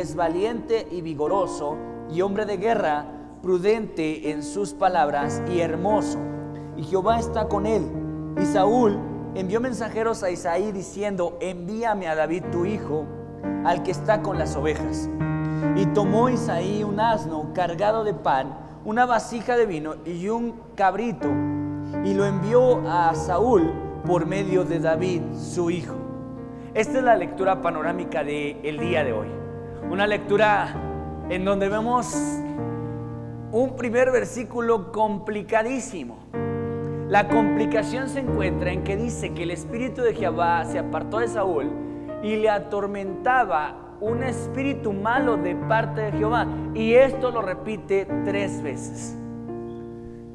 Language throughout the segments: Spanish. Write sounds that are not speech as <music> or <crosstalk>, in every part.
es valiente y vigoroso y hombre de guerra, prudente en sus palabras y hermoso. Y Jehová está con él. Y Saúl envió mensajeros a Isaí diciendo, envíame a David tu hijo, al que está con las ovejas. Y tomó Isaí un asno cargado de pan, una vasija de vino y un cabrito, y lo envió a Saúl por medio de David, su hijo. Esta es la lectura panorámica del el día de hoy. Una lectura en donde vemos un primer versículo complicadísimo. La complicación se encuentra en que dice que el espíritu de Jehová se apartó de Saúl y le atormentaba un espíritu malo de parte de Jehová. Y esto lo repite tres veces.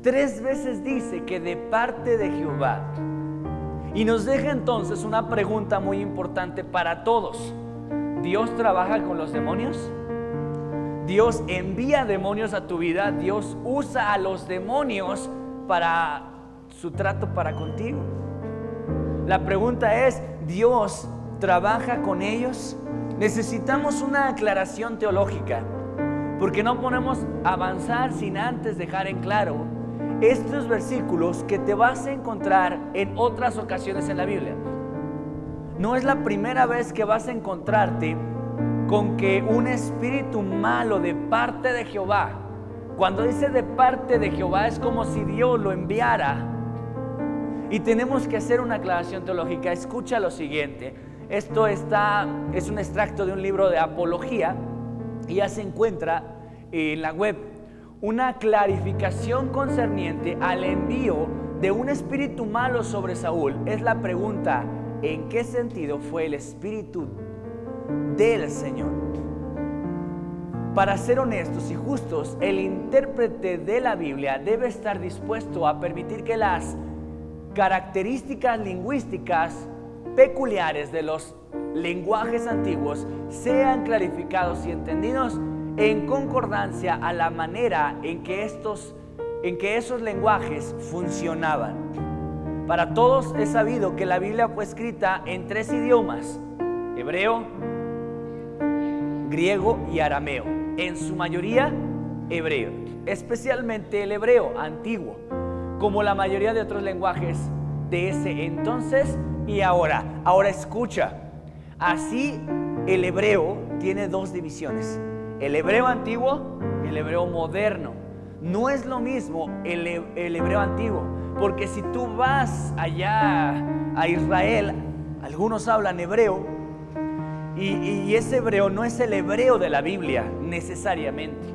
Tres veces dice que de parte de Jehová. Y nos deja entonces una pregunta muy importante para todos. ¿Dios trabaja con los demonios? Dios envía demonios a tu vida, Dios usa a los demonios para su trato para contigo. La pregunta es, ¿Dios trabaja con ellos? Necesitamos una aclaración teológica, porque no podemos avanzar sin antes dejar en claro estos versículos que te vas a encontrar en otras ocasiones en la Biblia. No es la primera vez que vas a encontrarte con que un espíritu malo de parte de Jehová, cuando dice de parte de Jehová es como si Dios lo enviara. Y tenemos que hacer una aclaración teológica. Escucha lo siguiente. Esto está es un extracto de un libro de apología y ya se encuentra en la web una clarificación concerniente al envío de un espíritu malo sobre Saúl. Es la pregunta, en qué sentido fue el Espíritu del Señor. Para ser honestos y justos, el intérprete de la Biblia debe estar dispuesto a permitir que las características lingüísticas peculiares de los lenguajes antiguos sean clarificados y entendidos en concordancia a la manera en que estos en que esos lenguajes funcionaban. Para todos es sabido que la Biblia fue escrita en tres idiomas, hebreo, griego y arameo. En su mayoría, hebreo, especialmente el hebreo antiguo, como la mayoría de otros lenguajes de ese entonces y ahora. Ahora escucha, así el hebreo tiene dos divisiones, el hebreo antiguo y el hebreo moderno. No es lo mismo el, el hebreo antiguo porque si tú vas allá a Israel, algunos hablan hebreo, y, ese hebreo no es el hebreo de la Biblia necesariamente.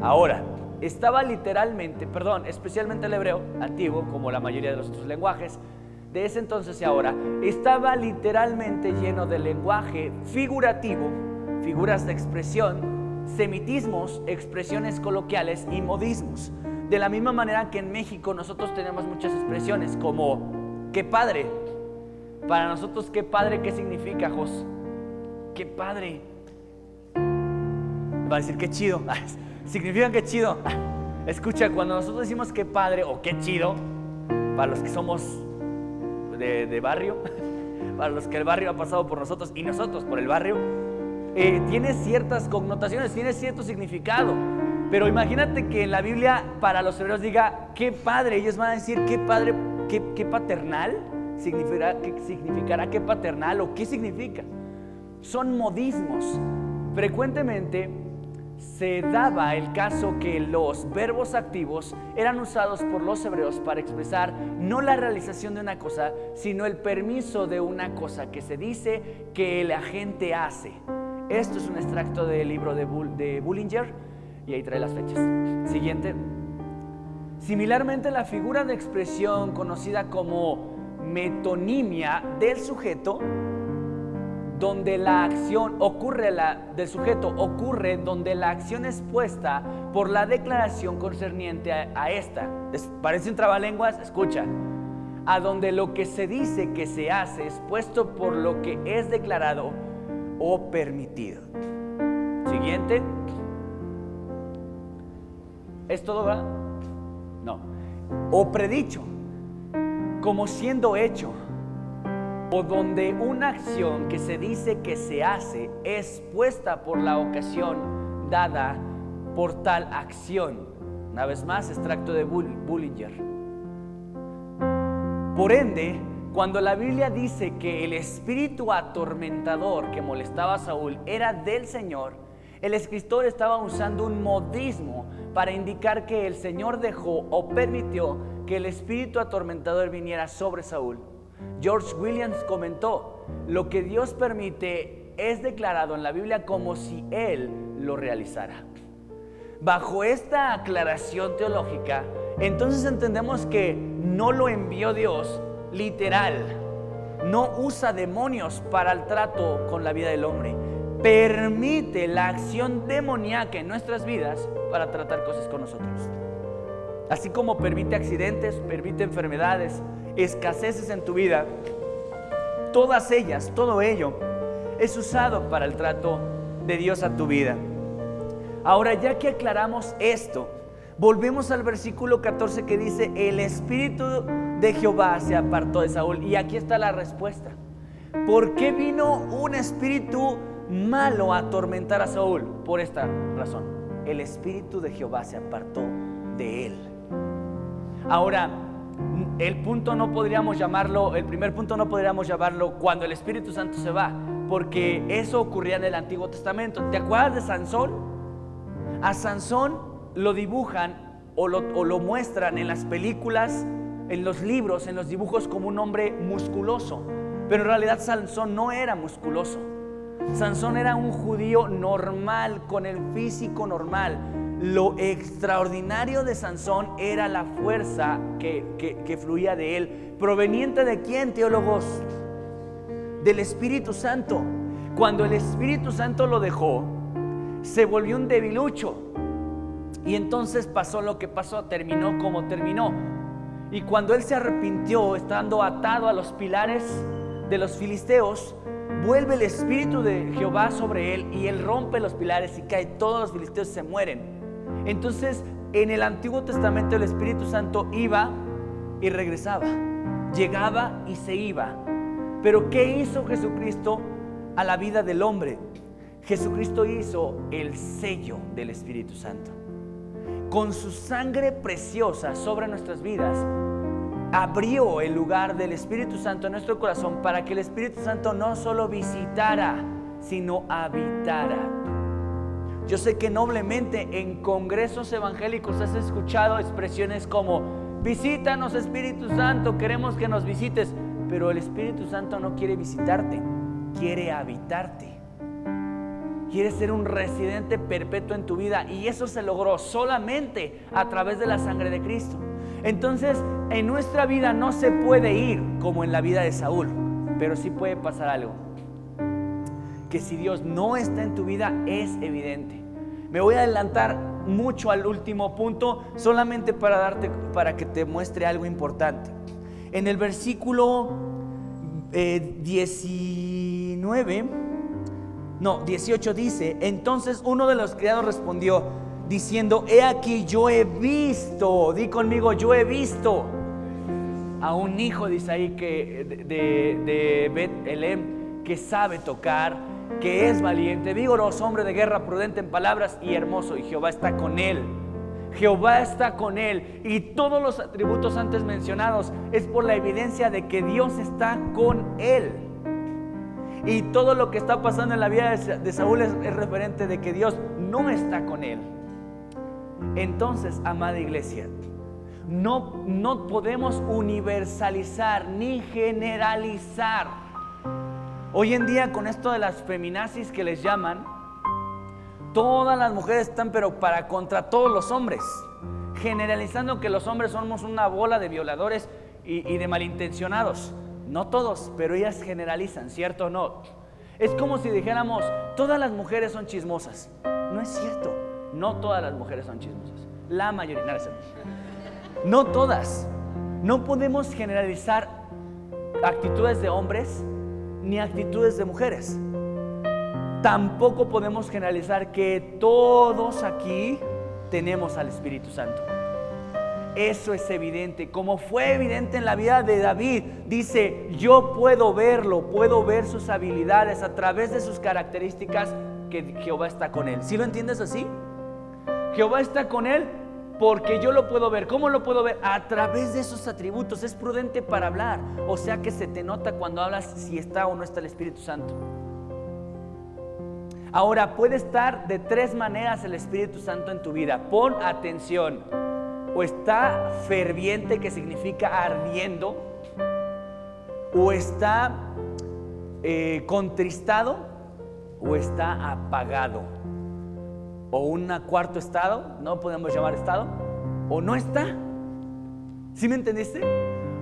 Ahora, estaba literalmente, perdón, especialmente el hebreo antiguo, como la mayoría de los otros lenguajes, de ese entonces y ahora, estaba literalmente lleno de lenguaje figurativo, figuras de expresión, semitismos, expresiones coloquiales y modismos. De la misma manera que en México nosotros tenemos muchas expresiones como qué padre. Para nosotros qué padre, ¿qué significa, Jos? Qué padre. Va a decir qué chido. <laughs> Significa qué chido. Escucha, cuando nosotros decimos qué padre o qué chido, para los que somos de, barrio, <laughs> para los que el barrio ha pasado por nosotros y nosotros por el barrio, eh, tiene ciertas connotaciones, tiene cierto significado. Pero imagínate que en la Biblia para los hebreos diga, qué padre, ellos van a decir, qué padre, qué, paternal, significará, qué significará qué paternal o qué significa. Son modismos. Frecuentemente se daba el caso que los verbos activos eran usados por los hebreos para expresar no la realización de una cosa, sino el permiso de una cosa que se dice que la gente hace. Esto es un extracto del libro de, Bullinger y ahí trae las fechas. Siguiente. Similarmente, la figura de expresión conocida como metonimia del sujeto, donde la acción ocurre del sujeto ocurre donde la acción es puesta por la declaración concerniente a, esta. parece un trabalenguas, escucha. A donde lo que se dice que se hace es puesto por lo que es declarado o permitido. Siguiente. ¿Es todo verdad? No. O predicho, como siendo hecho. o donde una acción que se dice que se hace es puesta por la ocasión dada por tal acción. Una vez más, extracto de Bullinger. Por ende, cuando la Biblia dice que el espíritu atormentador que molestaba a Saúl era del Señor, el escritor estaba usando un modismo para indicar que el Señor dejó o permitió que el espíritu atormentador viniera sobre Saúl. George Williams comentó, lo que Dios permite es declarado en la Biblia como si Él lo realizara. Bajo esta aclaración teológica, entonces entendemos que no lo envió Dios literal, no usa demonios para el trato con la vida del hombre, permite la acción demoníaca en nuestras vidas para tratar cosas con nosotros. Así como permite accidentes, permite enfermedades, escaseces en tu vida, todas ellas, todo ello es usado para el trato de Dios a tu vida. Ahora, ya que aclaramos esto, volvemos al versículo 14 que dice, el Espíritu de Jehová se apartó de Saúl. Y aquí está la respuesta. ¿Por qué vino un espíritu malo a atormentar a Saúl? Por esta razón. El Espíritu de Jehová se apartó de él. Ahora, el punto no podríamos llamarlo, el primer punto no podríamos llamarlo cuando el Espíritu Santo se va, porque eso ocurría en el Antiguo Testamento. ¿Te acuerdas de Sansón? A Sansón lo dibujan o lo, o lo muestran en las películas, en los libros, en los dibujos como un hombre musculoso, pero en realidad Sansón no era musculoso. Sansón era un judío normal, con el físico normal lo extraordinario de Sansón era la fuerza que, fluía de él. ¿Proveniente de quién, teólogos? Del Espíritu Santo. Cuando el Espíritu Santo lo dejó, se volvió un debilucho. Y entonces pasó lo que pasó, terminó como terminó. Y cuando él se arrepintió, estando atado a los pilares de los filisteos, vuelve el Espíritu de Jehová sobre él y él rompe los pilares y cae. Todos los filisteos se mueren. Entonces, en el Antiguo Testamento el Espíritu Santo iba y regresaba, llegaba y se iba. Pero ¿qué hizo Jesucristo a la vida del hombre? Jesucristo hizo el sello del Espíritu Santo. Con su sangre preciosa sobre nuestras vidas, abrió el lugar del Espíritu Santo en nuestro corazón para que el Espíritu Santo no solo visitara, sino habitara. Yo sé que noblemente en congresos evangélicos has escuchado expresiones como, visítanos Espíritu Santo, queremos que nos visites, pero el Espíritu Santo no quiere visitarte, quiere habitarte. Quiere ser un residente perpetuo en tu vida y eso se logró solamente a través de la sangre de Cristo. Entonces, en nuestra vida no se puede ir como en la vida de Saúl, pero sí puede pasar algo que si Dios no está en tu vida es evidente. Me voy a adelantar mucho al último punto solamente para darte para que te muestre algo importante. En el versículo 19 eh, no, 18 dice, entonces uno de los criados respondió diciendo, he aquí yo he visto, di conmigo, yo he visto a un hijo de Isaí que, de, de Bet Elem que sabe tocar que es valiente, vigoroso, hombre de guerra, prudente en palabras y hermoso, y Jehová está con él. Jehová está con él y todos los atributos antes mencionados es por la evidencia de que Dios está con él. Y todo lo que está pasando en la vida de Saúl es, referente de que Dios no está con él. Entonces, amada iglesia, no, no podemos universalizar ni generalizar Hoy en día con esto de las feminazis que les llaman, todas las mujeres están pero para contra todos los hombres, generalizando que los hombres somos una bola de violadores y, de malintencionados. No todos, pero ellas generalizan, ¿cierto o no? Es como si dijéramos, todas las mujeres son chismosas. No es cierto, no todas las mujeres son chismosas. La mayoría, no, no todas. No podemos generalizar actitudes de hombres ni actitudes de mujeres. Tampoco podemos generalizar que todos aquí tenemos al Espíritu Santo. Eso es evidente. Como fue evidente en la vida de David, dice, yo puedo verlo, puedo ver sus habilidades a través de sus características que Jehová está con él. ¿Sí lo entiendes así? Jehová está con él porque yo lo puedo ver. ¿Cómo lo puedo ver? A través de esos atributos. Es prudente para hablar. O sea que se te nota cuando hablas si está o no está el Espíritu Santo. Ahora, puede estar de tres maneras el Espíritu Santo en tu vida. Pon atención. O está ferviente, que significa ardiendo. O está eh, contristado. O está apagado. O un cuarto estado, no podemos llamar estado. O no está. ¿Sí me entendiste?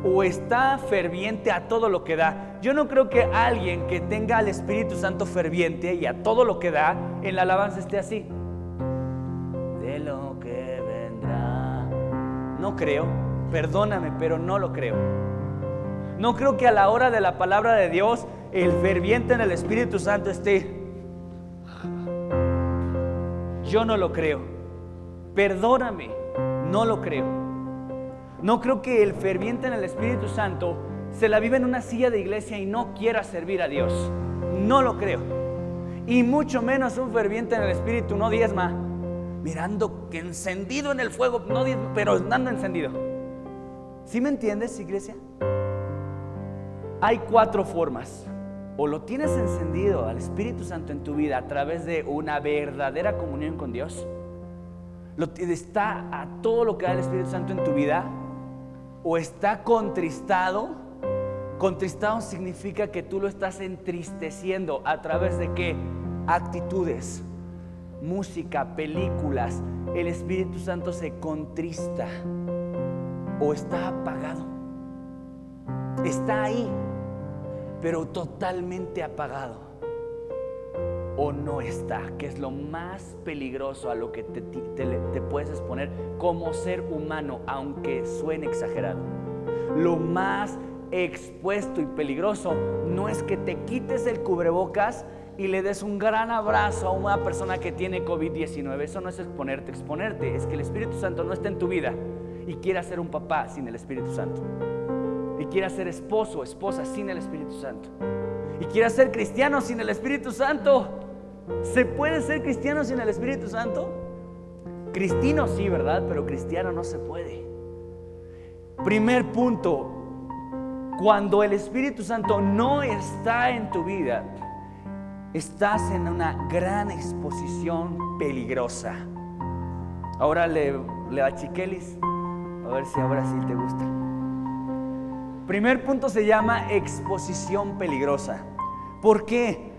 o está ferviente a todo lo que da. Yo no creo que alguien que tenga al Espíritu Santo ferviente y a todo lo que da, en la alabanza esté así. No creo, perdóname, pero no lo creo. No creo que a la hora de la palabra de Dios el ferviente en el Espíritu Santo esté. Yo no lo creo. Perdóname, no lo creo. No creo que el ferviente en el Espíritu Santo se la vive en una silla de iglesia y no quiera servir a Dios. No lo creo. Y mucho menos un ferviente en el Espíritu no diezma, mirando que encendido en el fuego, no pero andando encendido. ¿Sí me entiendes, iglesia? Hay cuatro formas. O lo tienes encendido al Espíritu Santo en tu vida a través de una verdadera comunión con Dios. Lo, está a todo lo que da el Espíritu Santo en tu vida o está contristado. Contristado significa que tú lo estás entristeciendo a través de qué? Actitudes, música, películas. El Espíritu Santo se contrista o está apagado. Está ahí, pero totalmente apagado o no está, que es lo más peligroso a lo que te, puedes exponer como ser humano, aunque suene exagerado. Lo más expuesto y peligroso no es que te quites el cubrebocas y le des un gran abrazo a una persona que tiene COVID-19. Eso no es exponerte, exponerte es que el Espíritu Santo no está en tu vida y quiera ser un papá sin el Espíritu Santo. Y quiera ser esposo o esposa sin el Espíritu Santo. Y quiera ser cristiano sin el Espíritu Santo. ¿Se puede ser cristiano sin el Espíritu Santo? Cristino sí, ¿verdad? Pero cristiano no se puede. Primer punto, cuando el Espíritu Santo no está en tu vida, estás en una gran exposición peligrosa. Ahora le, le a Chiquelis, a ver si ahora sí te gusta. Primer punto se llama exposición peligrosa. ¿Por qué?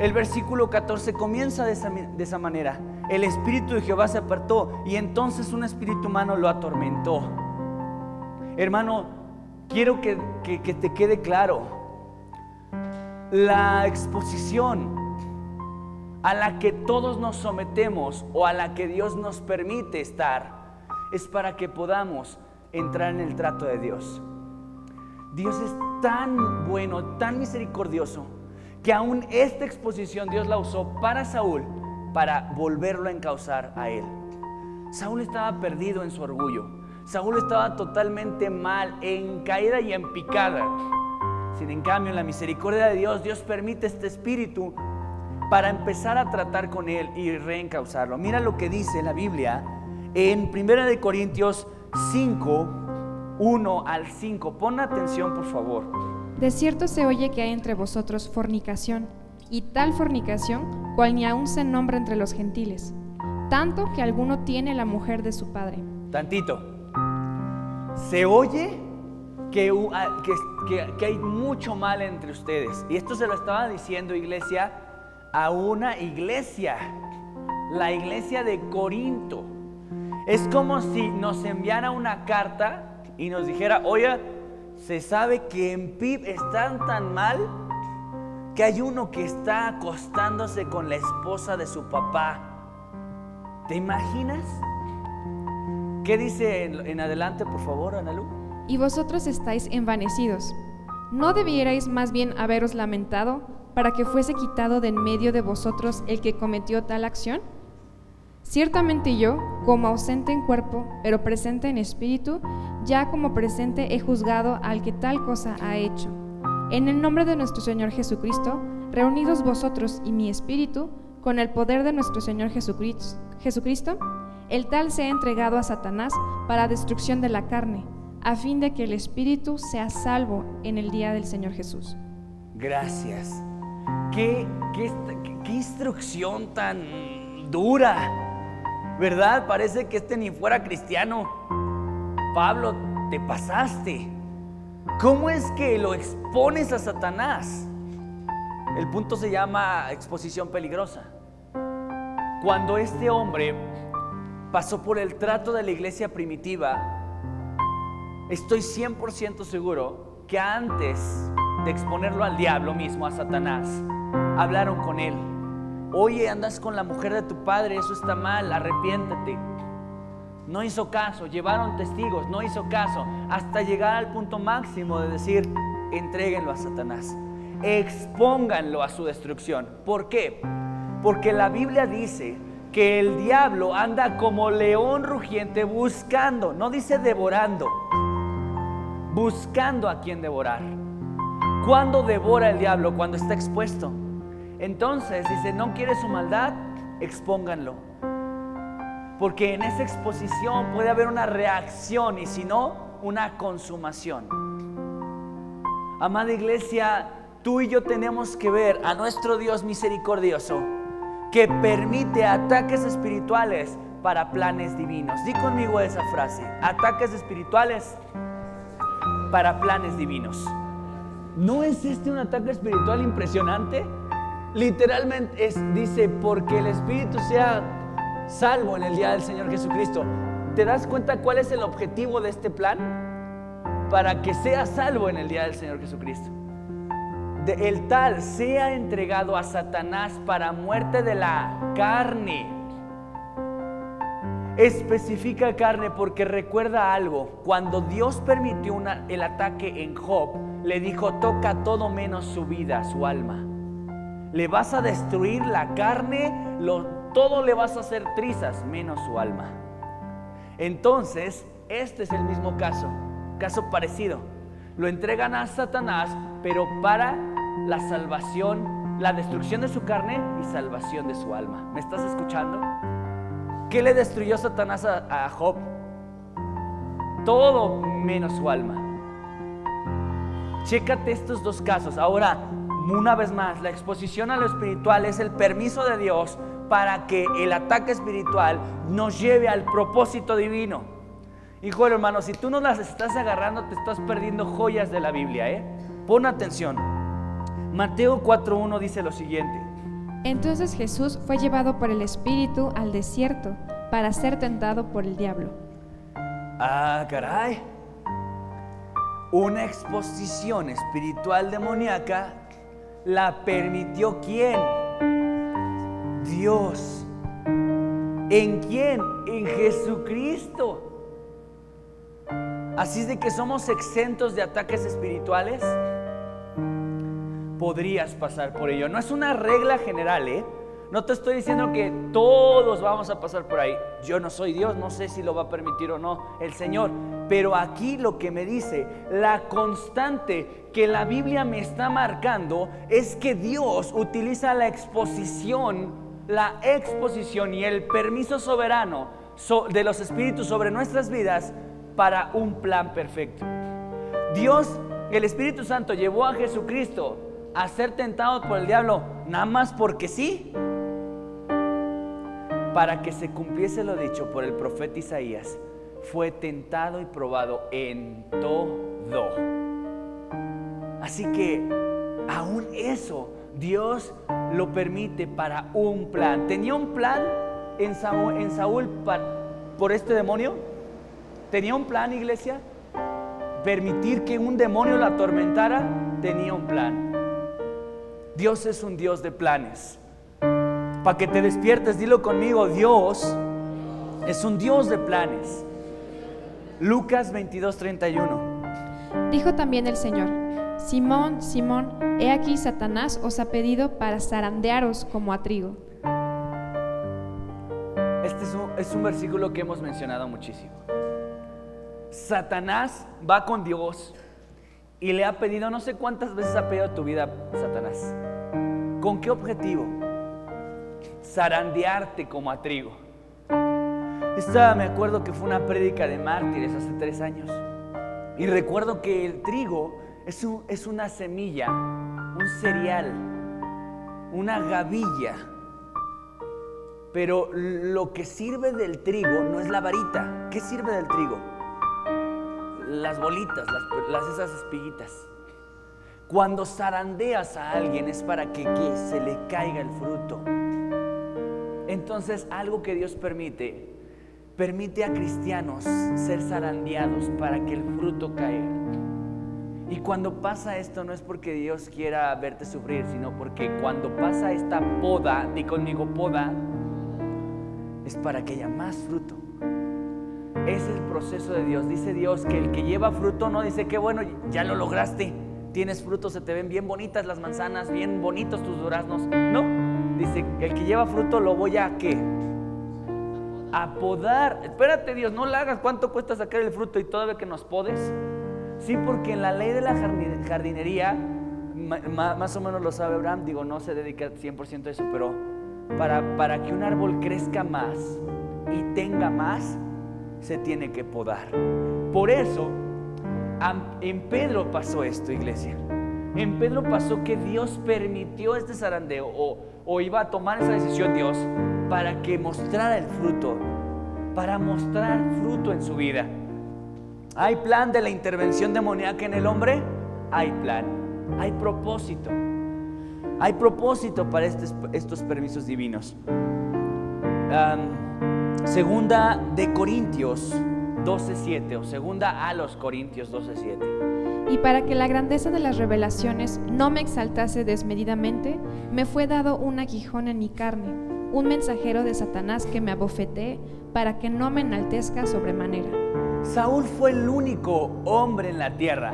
El versículo 14 comienza de esa, manera. El espíritu de Jehová se apartó y entonces un espíritu humano lo atormentó. Hermano, quiero que, que te quede claro. La exposición a la que todos nos sometemos o a la que Dios nos permite estar es para que podamos entrar en el trato de Dios. Dios es tan bueno, tan misericordioso que aún esta exposición Dios la usó para Saúl, para volverlo a encauzar a él. Saúl estaba perdido en su orgullo. Saúl estaba totalmente mal, en caída y en picada. En cambio, en la misericordia de Dios, Dios permite este espíritu para empezar a tratar con él y reencauzarlo. Mira lo que dice la Biblia en 1 de Corintios 5, 1 al 5. Pon atención, por favor. De cierto se oye que hay entre vosotros fornicación, y tal fornicación cual ni aun se nombra entre los gentiles, tanto que alguno tiene la mujer de su padre. Tantito. Se oye que, ah, que, hay mucho mal entre ustedes. Y esto se lo estaba diciendo iglesia a una iglesia, la iglesia de Corinto. Es como si nos enviara una carta y nos dijera, oye, se sabe que en PIB están tan mal que hay uno que está acostándose con la esposa de su papá. ¿Te imaginas? ¿Qué dice en, adelante, por favor, Analu? Y vosotros estáis envanecidos. ¿No debierais más bien haberos lamentado para que fuese quitado de en medio de vosotros el que cometió tal acción? Ciertamente yo, como ausente en cuerpo, pero presente en espíritu, ya como presente he juzgado al que tal cosa ha hecho. En el nombre de nuestro Señor Jesucristo, reunidos vosotros y mi espíritu, con el poder de nuestro Señor Jesucristo, el tal se ha entregado a Satanás para destrucción de la carne, a fin de que el espíritu sea salvo en el día del Señor Jesús. Gracias. Qué, qué, qué instrucción tan dura. ¿Verdad? Parece que este ni fuera cristiano. Pablo, te pasaste. ¿Cómo es que lo expones a Satanás? El punto se llama exposición peligrosa. Cuando este hombre pasó por el trato de la iglesia primitiva, estoy 100% seguro que antes de exponerlo al diablo mismo, a Satanás, hablaron con él Oye, andas con la mujer de tu padre, eso está mal, arrepiéntete. No hizo caso, llevaron testigos, no hizo caso, hasta llegar al punto máximo de decir, entréguenlo a Satanás, expónganlo a su destrucción. ¿Por qué? Porque la Biblia dice que el diablo anda como león rugiente buscando, no dice devorando, buscando a quien devorar. ¿Cuándo devora el diablo? Cuando está expuesto. Entonces dice, no quiere su maldad, expónganlo. Porque en esa exposición puede haber una reacción y si no, una consumación. Amada iglesia, tú y yo tenemos que ver a nuestro Dios misericordioso que permite ataques espirituales para planes divinos. Di conmigo esa frase, ataques espirituales para planes divinos. ¿No es este un ataque espiritual impresionante? literalmente es, dice, porque el Espíritu sea salvo en el día del Señor Jesucristo. ¿Te das cuenta cuál es el objetivo de este plan? Para que sea salvo en el día del Señor Jesucristo. el tal sea entregado a Satanás para muerte de la carne. Especifica carne porque recuerda algo. Cuando Dios permitió el ataque en Job, le dijo, toca todo menos su vida, su alma le vas a destruir la carne, todo le vas a hacer trizas, menos su alma. Entonces, este es el mismo caso, caso parecido. Lo entregan a Satanás, pero para la salvación, la destrucción de su carne y salvación de su alma. ¿Me estás escuchando? ¿Qué le destruyó Satanás a, Job? Todo menos su alma. Chécate estos dos casos. Ahora, una vez más, la exposición a lo espiritual es el permiso de Dios para que el ataque espiritual nos lleve al propósito divino. Hijo hermano, si tú no las estás agarrando, te estás perdiendo joyas de la Biblia. ¿eh? Pon atención. Mateo 4.1 dice lo siguiente. Entonces Jesús fue llevado por el Espíritu al desierto para ser tentado por el diablo. Ah, caray. Una exposición espiritual demoníaca la permitió quién? Dios. ¿En quién? En Jesucristo. Así es de que somos exentos de ataques espirituales. Podrías pasar por ello. No es una regla general, ¿eh? No te estoy diciendo que todos vamos a pasar por ahí. Yo no soy Dios, no sé si lo va a permitir o no el Señor. Pero aquí lo que me dice, la constante que la Biblia me está marcando es que Dios utiliza la exposición, la exposición y el permiso soberano de los espíritus sobre nuestras vidas para un plan perfecto. Dios, el Espíritu Santo llevó a Jesucristo a ser tentado por el diablo nada más porque sí, para que se cumpliese lo dicho por el profeta Isaías fue tentado y probado en todo. Así que aún eso Dios lo permite para un plan. ¿Tenía un plan en Saúl, en Saúl por este demonio? ¿Tenía un plan, iglesia? Permitir que un demonio la atormentara, tenía un plan. Dios es un Dios de planes. Para que te despiertes, dilo conmigo, Dios es un Dios de planes. Lucas 22, 31. Dijo también el Señor, Simón, Simón, he aquí Satanás os ha pedido para zarandearos como a trigo. Este es un, es un versículo que hemos mencionado muchísimo. Satanás va con Dios y le ha pedido, no sé cuántas veces ha pedido tu vida Satanás. ¿Con qué objetivo? Zarandearte como a trigo. Esta me acuerdo que fue una prédica de mártires hace tres años. Y recuerdo que el trigo es, un- es una semilla, un cereal, una gavilla. Pero lo que sirve del trigo no es la varita. ¿Qué sirve del trigo? Las bolitas, las, esas espiguitas. Cuando zarandeas a alguien es para que, que se le caiga el fruto. Entonces, algo que Dios permite, permite a cristianos ser zarandeados para que el fruto caiga. Y cuando pasa esto no es porque Dios quiera verte sufrir, sino porque cuando pasa esta poda, di conmigo poda, es para que haya más fruto. Es el proceso de Dios. Dice Dios que el que lleva fruto no dice que bueno, ya lo lograste. Tienes fruto, se te ven bien bonitas las manzanas, bien bonitos tus duraznos. No, dice el que lleva fruto lo voy a qué? A podar. Espérate Dios, no la hagas. ¿Cuánto cuesta sacar el fruto y todavía que nos podes? Sí, porque en la ley de la jardin- jardinería, más o menos lo sabe Abraham, digo, no se dedica 100% a eso, pero para, para que un árbol crezca más y tenga más, se tiene que podar. Por eso, en Pedro pasó esto, iglesia. En Pedro pasó que Dios permitió este zarandeo o, iba a tomar esa decisión Dios para que mostrara el fruto, para mostrar fruto en su vida. ¿Hay plan de la intervención demoníaca en el hombre? Hay plan. Hay propósito. Hay propósito para estes- estos permisos divinos. Segunda de Corintios 12.7 o segunda a los Corintios 12.7. Y para que la grandeza de las revelaciones no me exaltase desmedidamente, me fue dado un aguijón en mi carne, un mensajero de Satanás que me abofetee para que no me enaltezca sobremanera. Saúl fue el único hombre en la tierra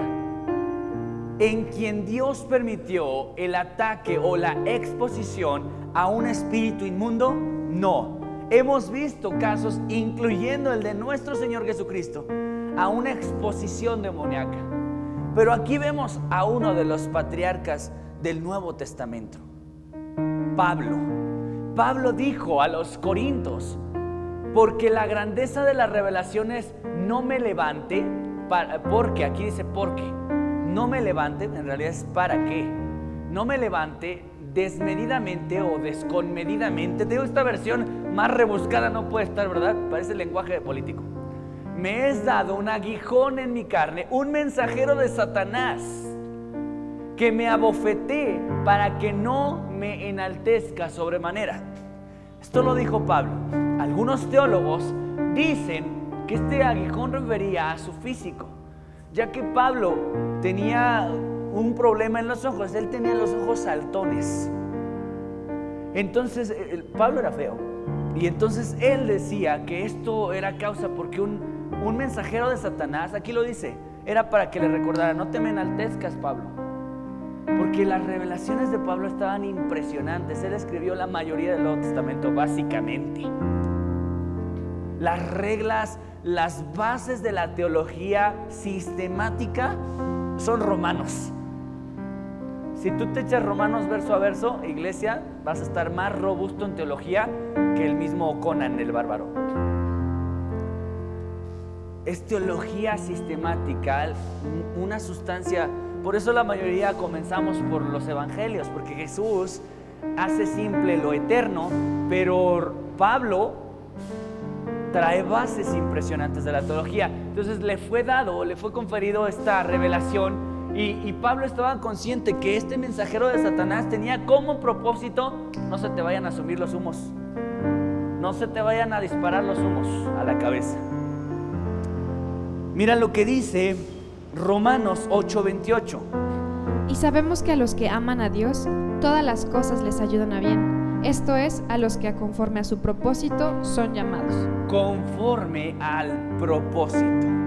en quien Dios permitió el ataque o la exposición a un espíritu inmundo? No. Hemos visto casos, incluyendo el de nuestro Señor Jesucristo, a una exposición demoníaca. Pero aquí vemos a uno de los patriarcas del Nuevo Testamento, Pablo. Pablo dijo a los corintos, porque la grandeza de las revelaciones no me levante, porque aquí dice porque, no me levante, en realidad es para qué, no me levante desmedidamente o desconmedidamente. Te esta versión más rebuscada no puede estar, ¿verdad? Parece lenguaje político. Me es dado un aguijón en mi carne, un mensajero de Satanás que me abofetee para que no me enaltezca sobremanera. Esto lo dijo Pablo. Algunos teólogos dicen que este aguijón refería a su físico, ya que Pablo tenía un problema en los ojos, él tenía los ojos saltones. Entonces, eh, Pablo era feo. Y entonces él decía que esto era causa porque un, un mensajero de Satanás, aquí lo dice, era para que le recordara, no te me enaltezcas, Pablo. Porque las revelaciones de Pablo estaban impresionantes. Él escribió la mayoría del Nuevo Testamento, básicamente. Las reglas, las bases de la teología sistemática son romanos. Si tú te echas romanos verso a verso, iglesia, vas a estar más robusto en teología que el mismo Conan el bárbaro. Es teología sistemática, una sustancia. Por eso la mayoría comenzamos por los evangelios, porque Jesús hace simple lo eterno, pero Pablo trae bases impresionantes de la teología. Entonces le fue dado, le fue conferido esta revelación y, y Pablo estaba consciente que este mensajero de Satanás tenía como propósito, no se te vayan a sumir los humos, no se te vayan a disparar los humos a la cabeza. Mira lo que dice Romanos 8:28. Y sabemos que a los que aman a Dios, todas las cosas les ayudan a bien. Esto es, a los que conforme a su propósito son llamados. conforme al propósito.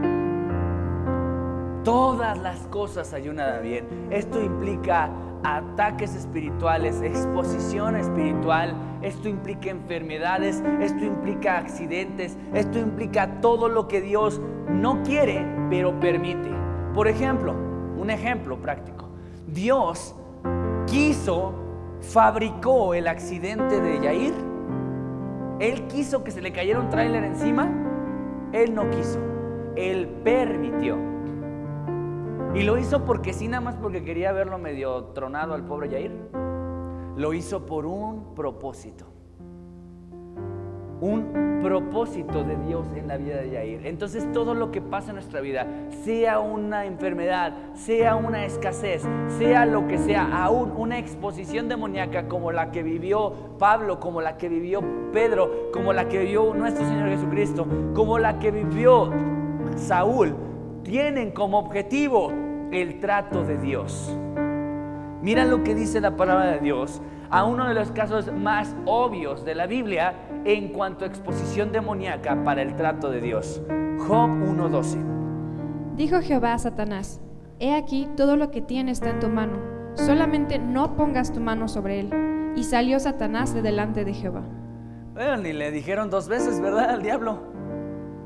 Todas las cosas ayudan a bien. Esto implica ataques espirituales, exposición espiritual. Esto implica enfermedades, esto implica accidentes, esto implica todo lo que Dios no quiere, pero permite. Por ejemplo, un ejemplo práctico. Dios quiso, fabricó el accidente de Yair. Él quiso que se le cayera un tráiler encima. Él no quiso. Él permitió. Y lo hizo porque sí, nada más porque quería verlo medio tronado al pobre Yair. Lo hizo por un propósito. Un propósito de Dios en la vida de Yair. Entonces todo lo que pasa en nuestra vida, sea una enfermedad, sea una escasez, sea lo que sea, aún una exposición demoníaca como la que vivió Pablo, como la que vivió Pedro, como la que vivió nuestro Señor Jesucristo, como la que vivió Saúl, tienen como objetivo el trato de Dios. Mira lo que dice la palabra de Dios a uno de los casos más obvios de la Biblia en cuanto a exposición demoníaca para el trato de Dios. Job 1.12. Dijo Jehová a Satanás, He aquí todo lo que tienes está en tu mano, solamente no pongas tu mano sobre él. Y salió Satanás de delante de Jehová. Bueno, ni le dijeron dos veces, ¿verdad? Al diablo.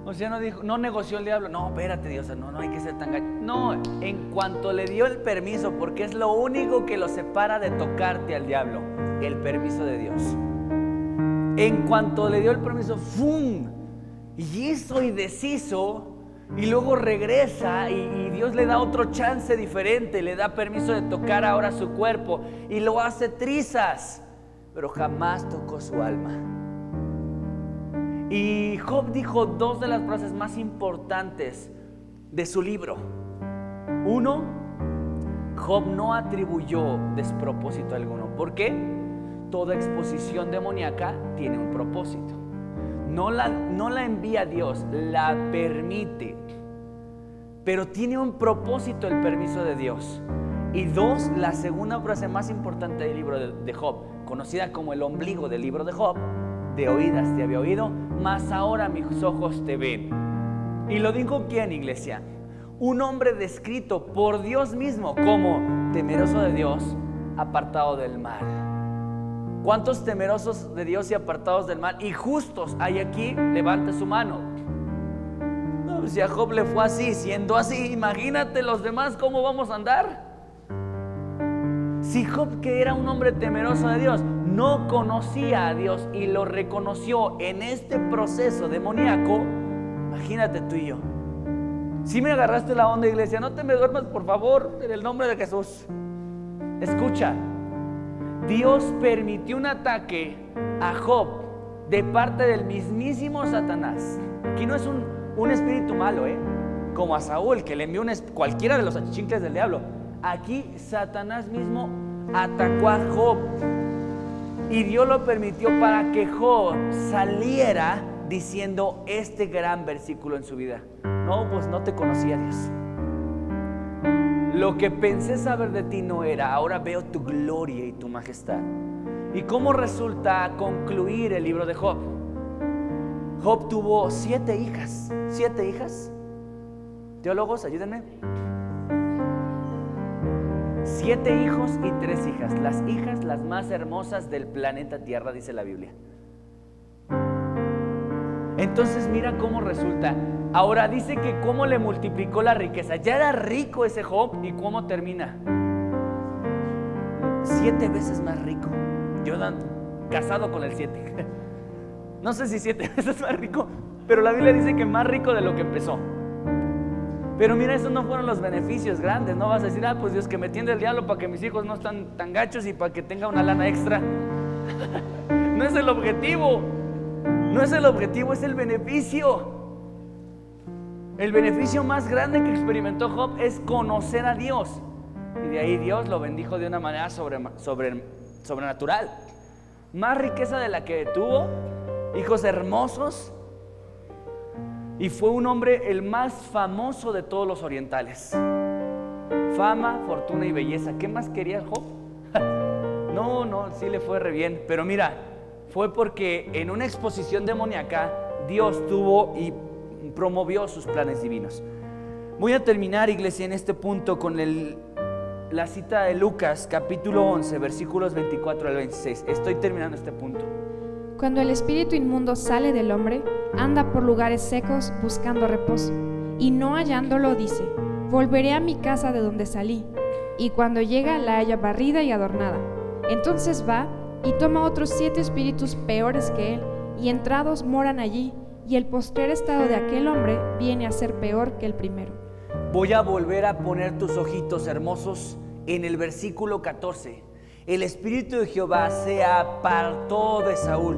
O sea, no, dijo, no negoció el diablo. No, espérate, Dios, no, no hay que ser tan gacho. No, en cuanto le dio el permiso, porque es lo único que lo separa de tocarte al diablo, el permiso de Dios. En cuanto le dio el permiso, ¡fum! Y hizo y deshizo, y luego regresa y, y, Dios le da otro chance diferente, le da permiso de tocar ahora su cuerpo y lo hace trizas, pero jamás tocó su alma. Y Job dijo dos de las frases más importantes de su libro. Uno, Job no atribuyó despropósito alguno. ¿Por qué? Toda exposición demoníaca tiene un propósito. No la, no la envía Dios, la permite. Pero tiene un propósito el permiso de Dios. Y dos, la segunda frase más importante del libro de, de Job, conocida como el ombligo del libro de Job, de oídas te había oído, mas ahora mis ojos te ven. Y lo dijo quién, iglesia? Un hombre descrito por Dios mismo como temeroso de Dios, apartado del mal. ¿Cuántos temerosos de Dios y apartados del mal y justos hay aquí? Levante su mano. No, si a Job le fue así, siendo así, imagínate los demás cómo vamos a andar. Si Job, que era un hombre temeroso de Dios, no conocía a Dios y lo reconoció en este proceso demoníaco, imagínate tú y yo. Si me agarraste la onda, iglesia, no te me duermas, por favor, en el nombre de Jesús. Escucha, Dios permitió un ataque a Job de parte del mismísimo Satanás. Aquí no es un, un espíritu malo, ¿eh? Como a Saúl, que le envió un, cualquiera de los achichincles del diablo. Aquí Satanás mismo atacó a Job y Dios lo permitió para que Job saliera diciendo este gran versículo en su vida. No, pues no te conocía Dios. Lo que pensé saber de ti no era, ahora veo tu gloria y tu majestad. ¿Y cómo resulta concluir el libro de Job? Job tuvo siete hijas. ¿Siete hijas? Teólogos, ayúdenme. Siete hijos y tres hijas. Las hijas las más hermosas del planeta Tierra, dice la Biblia. Entonces mira cómo resulta. Ahora dice que cómo le multiplicó la riqueza. Ya era rico ese Job y cómo termina. Siete veces más rico. Yo casado con el siete. <laughs> No sé si siete <laughs> veces más rico, pero la Biblia dice que más rico de lo que empezó. Pero mira, esos no fueron los beneficios grandes. No vas a decir, ah, pues Dios que me tiende el diablo para que mis hijos no están tan gachos y para que tenga una lana extra. <laughs> no es el objetivo. No es el objetivo, es el beneficio. El beneficio más grande que experimentó Job es conocer a Dios. Y de ahí Dios lo bendijo de una manera sobre, sobre, sobrenatural. Más riqueza de la que tuvo, hijos hermosos, y fue un hombre el más famoso de todos los orientales. Fama, fortuna y belleza. ¿Qué más quería Job? <laughs> no, no, sí le fue re bien. Pero mira, fue porque en una exposición demoníaca Dios tuvo y promovió sus planes divinos. Voy a terminar, iglesia, en este punto con el la cita de Lucas capítulo 11 versículos 24 al 26. Estoy terminando este punto. Cuando el espíritu inmundo sale del hombre, anda por lugares secos buscando reposo, y no hallándolo dice, volveré a mi casa de donde salí, y cuando llega la halla barrida y adornada. Entonces va y toma otros siete espíritus peores que él, y entrados moran allí, y el postrer estado de aquel hombre viene a ser peor que el primero. Voy a volver a poner tus ojitos hermosos en el versículo 14. El Espíritu de Jehová se apartó de Saúl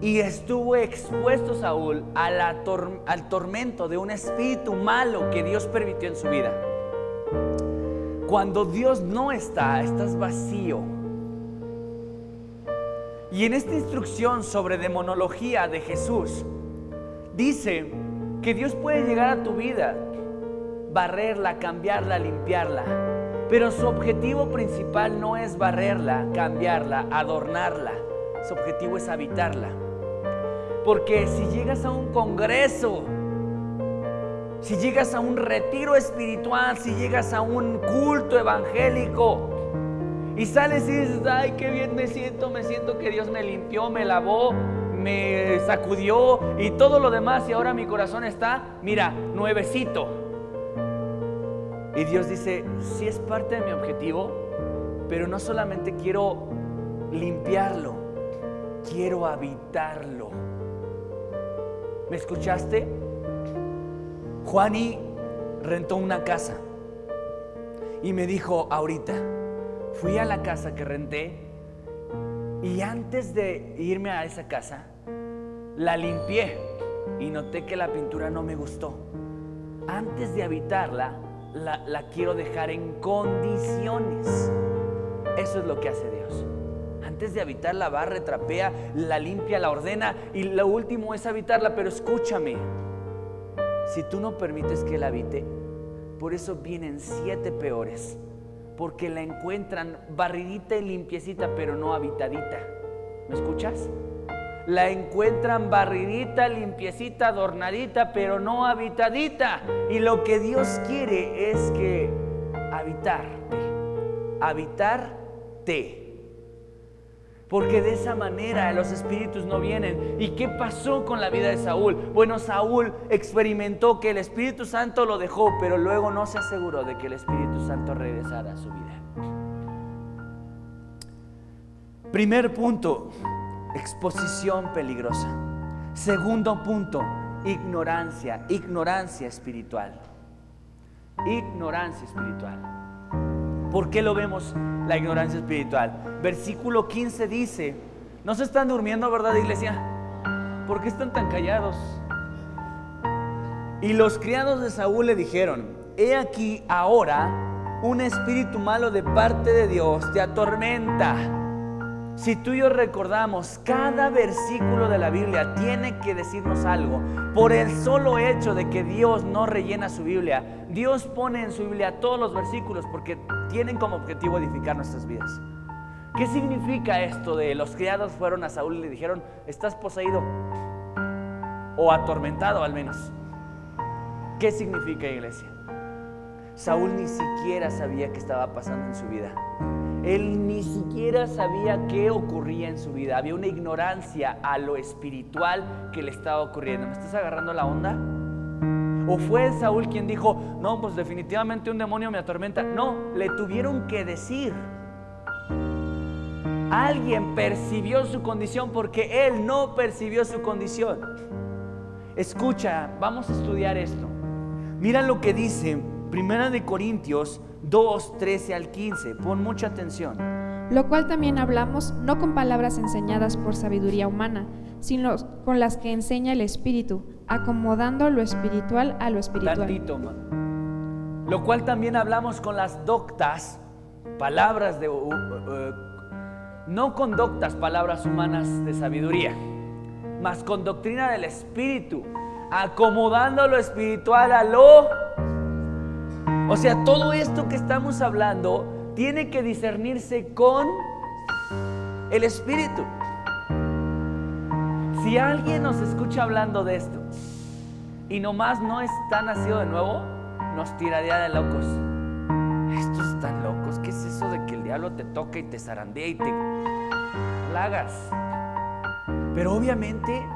y estuvo expuesto Saúl al tormento de un espíritu malo que Dios permitió en su vida. Cuando Dios no está, estás vacío. Y en esta instrucción sobre demonología de Jesús, dice que Dios puede llegar a tu vida, barrerla, cambiarla, limpiarla. Pero su objetivo principal no es barrerla, cambiarla, adornarla. Su objetivo es habitarla. Porque si llegas a un congreso, si llegas a un retiro espiritual, si llegas a un culto evangélico y sales y dices, ay, qué bien me siento, me siento que Dios me limpió, me lavó, me sacudió y todo lo demás y ahora mi corazón está, mira, nuevecito. Y Dios dice, sí es parte de mi objetivo, pero no solamente quiero limpiarlo, quiero habitarlo. ¿Me escuchaste? Juani rentó una casa y me dijo ahorita, fui a la casa que renté y antes de irme a esa casa, la limpié y noté que la pintura no me gustó. Antes de habitarla, la, quiero dejar en condiciones. Eso es lo que hace Dios. Antes de habitarla, va, retrapea, la limpia, la ordena y lo último es habitarla. Pero escúchame, si tú no permites que la habite, por eso vienen siete peores, porque la encuentran barridita y limpiecita, pero no habitadita. ¿Me escuchas? La encuentran barridita, limpiecita, adornadita, pero no habitadita. Y lo que Dios quiere es que habitarte, habitarte. Porque de esa manera los espíritus no vienen. ¿Y qué pasó con la vida de Saúl? Bueno, Saúl experimentó que el Espíritu Santo lo dejó, pero luego no se aseguró de que el Espíritu Santo regresara a su vida. Primer punto, exposición peligrosa. Segundo punto, ignorancia, ignorancia espiritual. Ignorancia espiritual. ¿Por qué lo vemos la ignorancia espiritual? Versículo 15 dice, no se están durmiendo, ¿verdad, iglesia? ¿Por qué están tan callados? Y los criados de Saúl le dijeron, he aquí ahora un espíritu malo de parte de Dios te atormenta si tú y yo recordamos, cada versículo de la Biblia tiene que decirnos algo. Por el solo hecho de que Dios no rellena su Biblia, Dios pone en su Biblia todos los versículos porque tienen como objetivo edificar nuestras vidas. ¿Qué significa esto de los criados fueron a Saúl y le dijeron, estás poseído o atormentado al menos? ¿Qué significa iglesia? Saúl ni siquiera sabía qué estaba pasando en su vida. Él ni siquiera sabía qué ocurría en su vida. Había una ignorancia a lo espiritual que le estaba ocurriendo. ¿Me estás agarrando la onda? ¿O fue Saúl quien dijo, no, pues definitivamente un demonio me atormenta? No, le tuvieron que decir. Alguien percibió su condición porque él no percibió su condición. Escucha, vamos a estudiar esto. Mira lo que dice Primera de Corintios 2, 13 al 15. Pon mucha atención. Lo cual también hablamos no con palabras enseñadas por sabiduría humana, sino con las que enseña el Espíritu, acomodando lo espiritual a lo espiritual. Lo cual también hablamos con las doctas, palabras de... Uh, uh, no con doctas, palabras humanas de sabiduría, mas con doctrina del Espíritu, acomodando lo espiritual a lo o sea, todo esto que estamos hablando tiene que discernirse con el Espíritu. Si alguien nos escucha hablando de esto y nomás no está nacido de nuevo, nos tiraría de locos. Estos están locos, diablo te toca y te zarandea y te plagas. Pero obviamente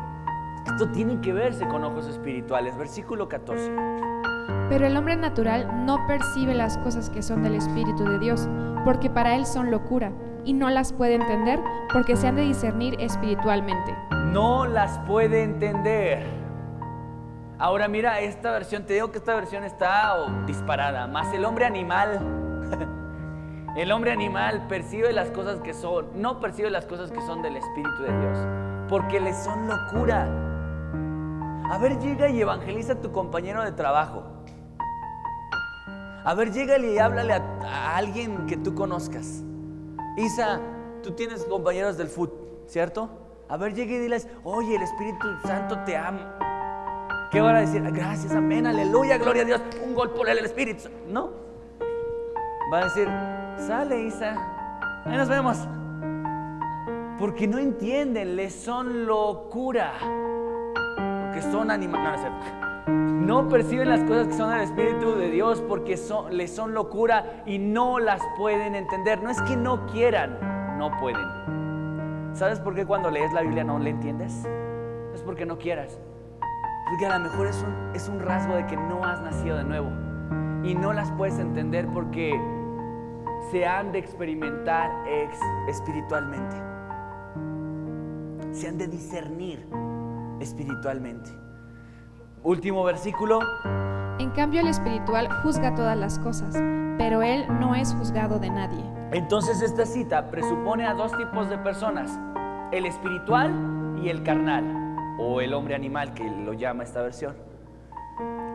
esto tiene que verse con ojos espirituales. Versículo 14. Pero el hombre natural no percibe las cosas que son del Espíritu de Dios, porque para él son locura, y no las puede entender porque se han de discernir espiritualmente. No las puede entender. Ahora mira, esta versión, te digo que esta versión está oh, disparada, más el hombre animal. <laughs> El hombre animal percibe las cosas que son, no percibe las cosas que son del Espíritu de Dios, porque le son locura. A ver, llega y evangeliza a tu compañero de trabajo. A ver, llégale y háblale a, alguien que tú conozcas. Isa, tú tienes compañeros del foot, ¿cierto? A ver, llega y diles, oye, el Espíritu Santo te ama. ¿Qué van a decir? Gracias, amén, aleluya, gloria a Dios. Un gol por el Espíritu. No. Va a decir, sale Isa, ahí nos vemos. Porque no entienden, les son locura. Porque son animales. Perciben las cosas que son del Espíritu de Dios porque son, les son locura y no las pueden entender. No es que no quieran, no pueden. ¿Sabes por qué cuando lees la Biblia no le entiendes? Es porque no quieras. Porque a lo mejor es un, rasgo de que no has nacido de nuevo y no las puedes entender porque se han de experimentar ex espiritualmente. Se han de discernir espiritualmente. Último versículo. En cambio el espiritual juzga todas las cosas, pero él no es juzgado de nadie. Entonces esta cita presupone a dos tipos de personas, el espiritual y el carnal, o el hombre animal que lo llama esta versión.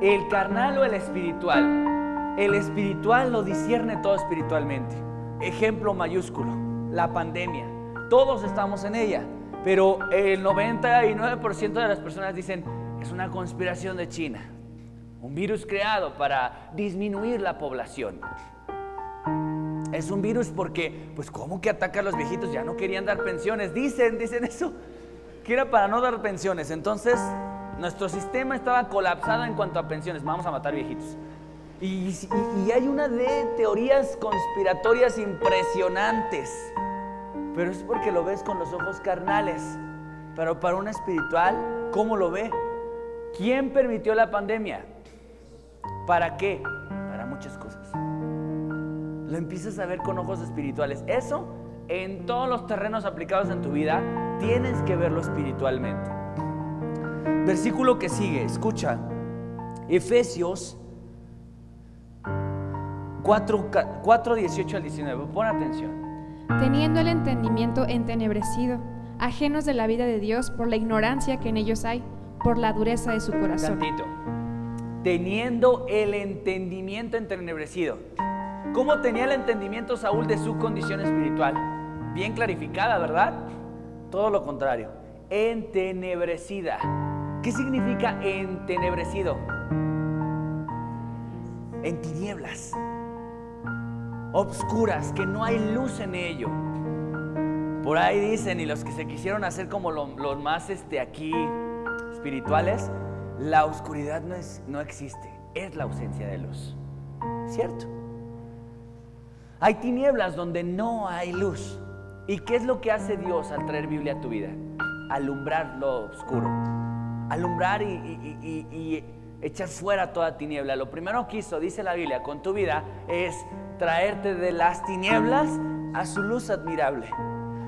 El carnal o el espiritual. El espiritual lo discierne todo espiritualmente. Ejemplo mayúsculo, la pandemia. Todos estamos en ella, pero el 99% de las personas dicen, es una conspiración de China. Un virus creado para disminuir la población. Es un virus porque, pues, ¿cómo que ataca a los viejitos? Ya no querían dar pensiones. Dicen, dicen eso, que era para no dar pensiones. Entonces, nuestro sistema estaba colapsado en cuanto a pensiones. Vamos a matar viejitos. Y, y hay una de teorías conspiratorias impresionantes. Pero es porque lo ves con los ojos carnales. Pero para un espiritual, ¿cómo lo ve? ¿Quién permitió la pandemia? ¿Para qué? Para muchas cosas. Lo empiezas a ver con ojos espirituales. Eso, en todos los terrenos aplicados en tu vida, tienes que verlo espiritualmente. Versículo que sigue, escucha. Efesios 4, 4 18 al 19. Pon atención. Teniendo el entendimiento entenebrecido, ajenos de la vida de Dios por la ignorancia que en ellos hay por la dureza de su corazón. Teniendo el entendimiento entenebrecido. ¿Cómo tenía el entendimiento Saúl de su condición espiritual? Bien clarificada, ¿verdad? Todo lo contrario. Entenebrecida. ¿Qué significa entenebrecido? En tinieblas. Obscuras, que no hay luz en ello. Por ahí dicen, y los que se quisieron hacer como los más este, aquí espirituales, la oscuridad no, es, no existe, es la ausencia de luz. ¿Cierto? Hay tinieblas donde no hay luz. ¿Y qué es lo que hace Dios al traer Biblia a tu vida? Alumbrar lo oscuro. Alumbrar y, echar fuera toda tiniebla. Lo primero que hizo, dice la Biblia, con tu vida es traerte de las tinieblas a su luz admirable.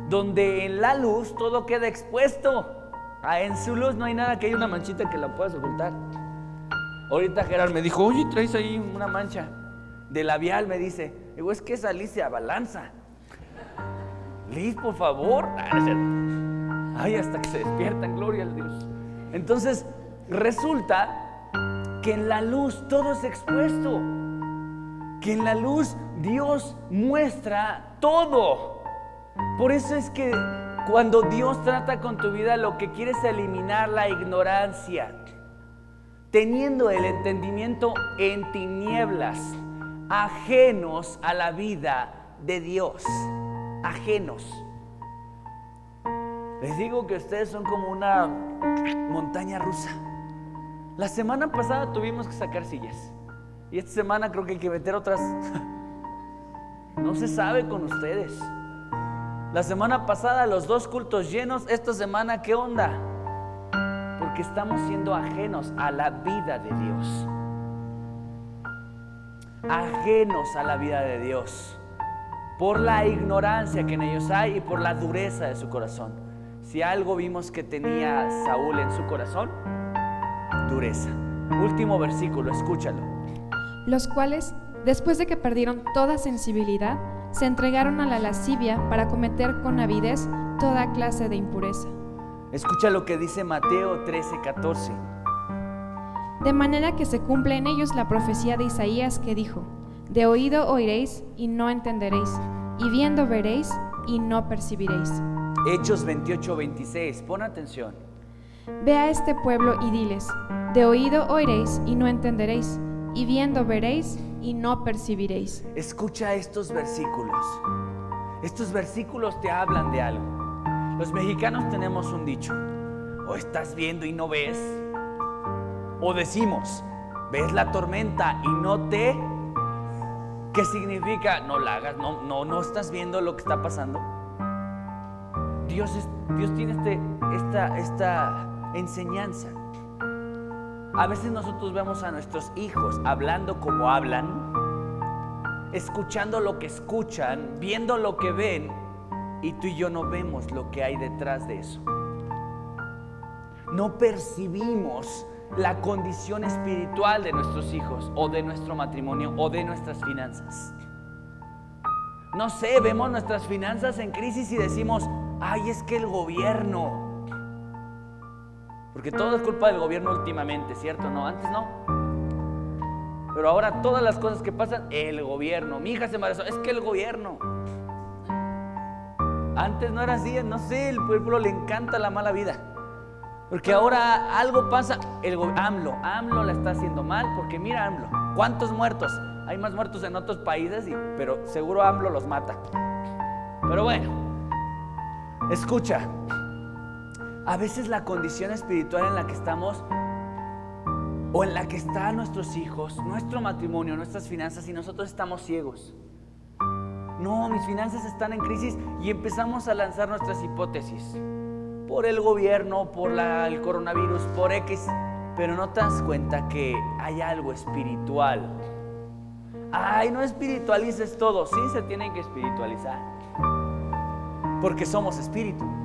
Donde en la luz todo queda expuesto. Ah, en su luz no hay nada que hay una manchita que la puedas ocultar. Ahorita Gerard me dijo, oye, traes ahí una mancha de labial, me dice. Digo, es que esa Alicia balanza. Liz, por favor. Ah, Ay, hasta que se despiertan, gloria al Dios. Entonces, resulta que en la luz todo es expuesto. Que en la luz Dios muestra todo. Por eso es que cuando Dios trata con tu vida, lo que quiere es eliminar la ignorancia, teniendo el entendimiento en tinieblas, ajenos a la vida de Dios, ajenos. Les digo que ustedes son como una montaña rusa. La semana pasada tuvimos que sacar sillas. Y esta semana creo que hay que meter otras. <laughs> No se sabe con ustedes. La semana pasada los dos cultos llenos, esta semana ¿qué onda? Porque estamos siendo ajenos a la vida de Dios. Ajenos a la vida de Dios. Por la ignorancia que en ellos hay y por la dureza de su corazón. Si algo vimos que tenía Saúl en su corazón, dureza. Último versículo, escúchalo. Los cuales, después de que perdieron toda sensibilidad, se entregaron a la lascivia para cometer con avidez toda clase de impureza. Escucha lo que dice Mateo 13, 14. De manera que se cumple en ellos la profecía de Isaías que dijo, de oído oiréis y no entenderéis, y viendo veréis y no percibiréis. Hechos 28, 26. Pon atención. Ve a este pueblo y diles, de oído oiréis y no entenderéis, y viendo veréis y no percibiréis. Escucha estos versículos. Estos versículos te hablan de algo. Los mexicanos tenemos un dicho, o estás viendo y no ves, o decimos, ves la tormenta y no te... ¿Qué significa? No la hagas, no, no, no estás viendo lo que está pasando. Dios, es, Dios tiene este, esta, esta enseñanza. A veces nosotros vemos a nuestros hijos hablando como hablan, escuchando lo que escuchan, viendo lo que ven, y tú y yo no vemos lo que hay detrás de eso. No percibimos la condición espiritual de nuestros hijos o de nuestro matrimonio o de nuestras finanzas. No sé, vemos nuestras finanzas en crisis y decimos, ay, es que el gobierno. Porque todo es culpa del gobierno últimamente, ¿cierto? No, antes no. Pero ahora todas las cosas que pasan, el gobierno. Mi hija se embarazó, es que el gobierno. Antes no era así, no sé, el pueblo le encanta la mala vida. Porque ahora algo pasa, el AMLO, AMLO la está haciendo mal, porque mira AMLO, ¿cuántos muertos? Hay más muertos en otros países, pero seguro AMLO los mata. Pero bueno, escucha, a veces la condición espiritual en la que estamos o en la que están nuestros hijos, nuestro matrimonio, nuestras finanzas y nosotros estamos ciegos. No, mis finanzas están en crisis y empezamos a lanzar nuestras hipótesis por el gobierno, por el coronavirus, por X, pero no te das cuenta que hay algo espiritual. Ay, no espiritualices todo, sí se tienen que espiritualizar, porque somos espíritu.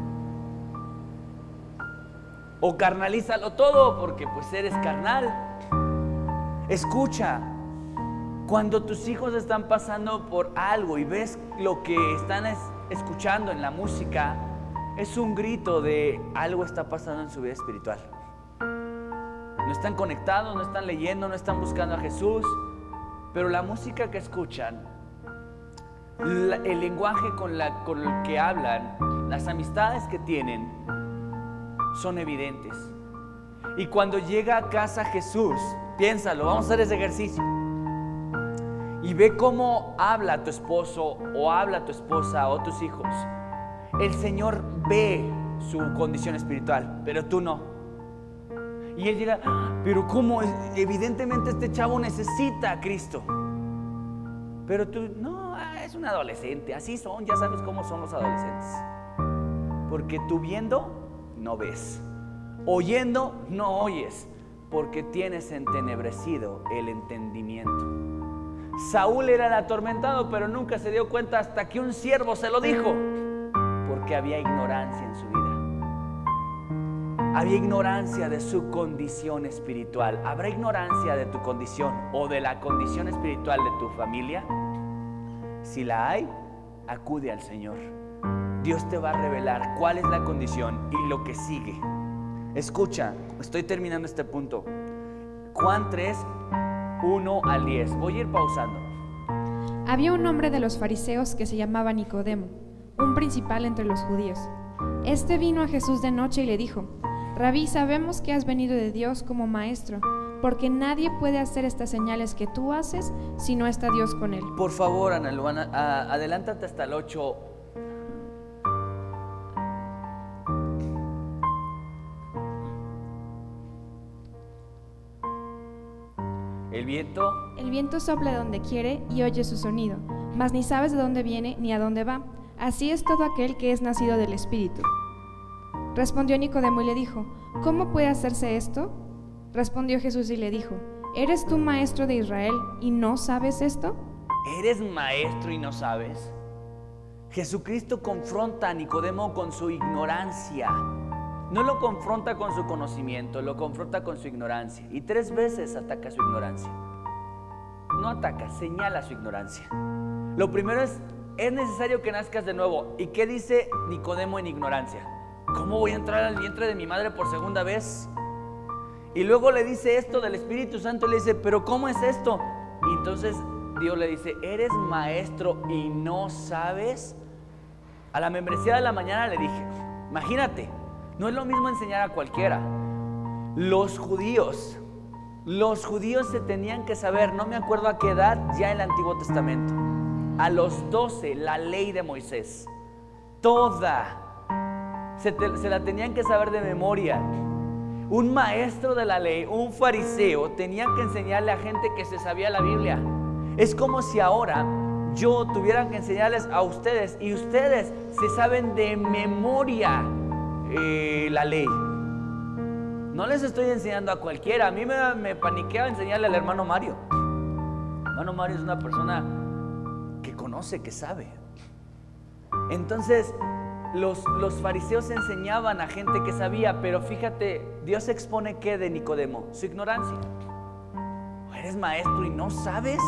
O carnalízalo todo, porque pues eres carnal. Escucha, cuando tus hijos están pasando por algo y ves lo que están escuchando en la música, es un grito de algo está pasando en su vida espiritual. No están conectados, no están leyendo, no están buscando a Jesús, pero la música que escuchan, el lenguaje con, el que hablan, las amistades que tienen, son evidentes. Y cuando llega a casa Jesús, piénsalo, vamos a hacer ese ejercicio. Y ve cómo habla tu esposo o habla tu esposa o tus hijos el Señor ve su condición espiritual, pero tú no. Y él dirá, pero ¿cómo? Evidentemente este chavo necesita a Cristo. Pero tú, no, es un adolescente, así son, ya sabes cómo son los adolescentes. Porque tú viendo, no ves. Oyendo, no oyes, porque tienes entenebrecido el entendimiento. Saúl era el atormentado, pero nunca se dio cuenta hasta que un siervo se lo dijo porque había ignorancia en su vida. Había ignorancia de su condición espiritual. ¿Habrá ignorancia de tu condición o de la condición espiritual de tu familia? Si la hay, acude al Señor. Dios te va a revelar cuál es la condición y lo que sigue. Escucha, estoy terminando este punto. Juan 3, 1 al 10. Voy a ir pausando. Había un hombre de los fariseos que se llamaba Nicodemo un principal entre los judíos. Este vino a Jesús de noche y le dijo, Rabí, sabemos que has venido de Dios como maestro, porque nadie puede hacer estas señales que tú haces si no está Dios con él. Por favor, Ana Luana, adelántate hasta el 8. Viento. El viento sopla donde quiere y oye su sonido mas ni sabes de dónde viene ni a dónde va. Así es todo aquel que es nacido del Espíritu. Respondió Nicodemo y le dijo, ¿cómo puede hacerse esto? Respondió Jesús y le dijo, ¿eres tú maestro de Israel y no sabes esto? ¿Eres maestro y no sabes? Jesucristo confronta a Nicodemo con su ignorancia. No lo confronta con su conocimiento, lo confronta con su ignorancia. Y tres veces ataca su ignorancia. No ataca, señala su ignorancia. Lo primero es, es necesario que nazcas de nuevo. ¿Y qué dice Nicodemo en ignorancia? ¿Cómo voy a entrar al vientre de mi madre por segunda vez? Y luego le dice esto del Espíritu Santo, le dice, pero ¿cómo es esto? Y entonces Dios le dice, ¿eres maestro y no sabes? A la membresía de la mañana le dije, imagínate, no es lo mismo enseñar a cualquiera. Los judíos, los judíos se tenían que saber, no me acuerdo a qué edad, ya en el Antiguo Testamento. A los 12, la ley de Moisés. Toda. Se, se la tenían que saber de memoria. Un maestro de la ley, un fariseo, tenía que enseñarle a gente que se sabía la Biblia. Es como si ahora yo tuviera que enseñarles a ustedes y ustedes se saben de memoria eh, la ley. No les estoy enseñando a cualquiera. A mí me, me paniquea enseñarle al hermano Mario. Hermano Mario es una persona que conoce, que sabe. Entonces, los, fariseos enseñaban a gente que sabía, pero fíjate, Dios expone qué de Nicodemo, su ignorancia. ¿Eres maestro y no sabes?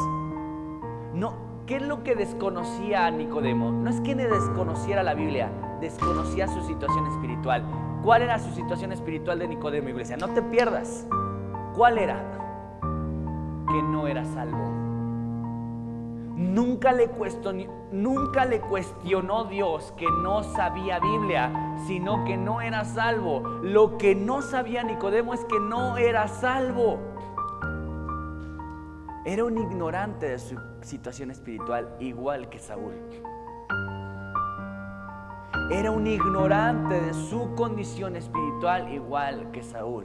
No, ¿qué es lo que desconocía a Nicodemo? No es que le desconociera la Biblia, desconocía su situación espiritual. ¿Cuál era su situación espiritual de Nicodemo, iglesia? No te pierdas. ¿Cuál era? Que no era salvo. Nunca le, cuestionó, nunca le cuestionó Dios que no sabía Biblia, sino que no era salvo. Lo que no sabía Nicodemo es que no era salvo. Era un ignorante de su situación espiritual, igual que Saúl era un ignorante de su condición espiritual igual que Saúl.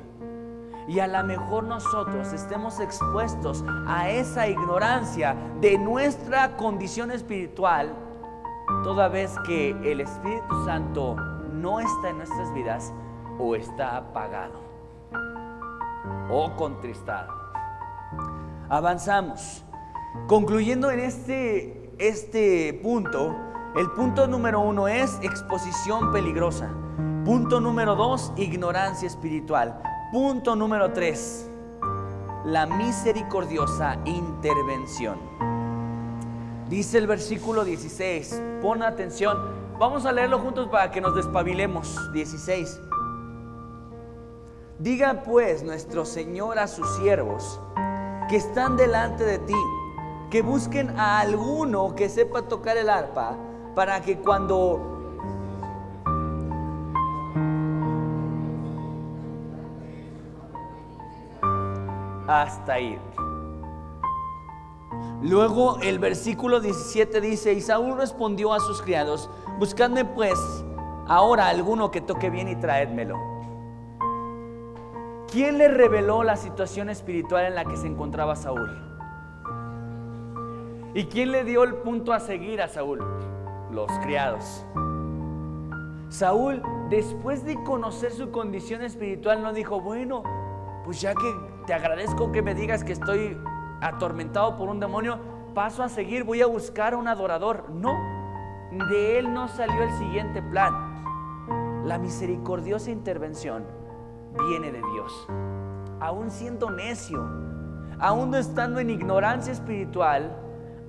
Y a lo mejor nosotros estemos expuestos a esa ignorancia de nuestra condición espiritual, toda vez que el Espíritu Santo no está en nuestras vidas o está apagado o contristado. Avanzamos. Concluyendo en este, este punto, el punto número uno es exposición peligrosa. Punto número dos, ignorancia espiritual. Punto número tres, la misericordiosa intervención. Dice el versículo 16, pon atención, vamos a leerlo juntos para que nos despabilemos. 16. Diga pues nuestro Señor a sus siervos que están delante de ti, que busquen a alguno que sepa tocar el arpa para que cuando hasta ahí. Luego el versículo 17 dice, y Saúl respondió a sus criados, buscadme pues ahora alguno que toque bien y traédmelo. ¿Quién le reveló la situación espiritual en la que se encontraba Saúl? ¿Y quién le dio el punto a seguir a Saúl? Los criados. Saúl, después de conocer su condición espiritual, no dijo, bueno, pues ya que te agradezco que me digas que estoy atormentado por un demonio, paso a seguir, voy a buscar a un adorador. No, de él no salió el siguiente plan. La misericordiosa intervención viene de Dios. Aún siendo necio, aún estando en ignorancia espiritual,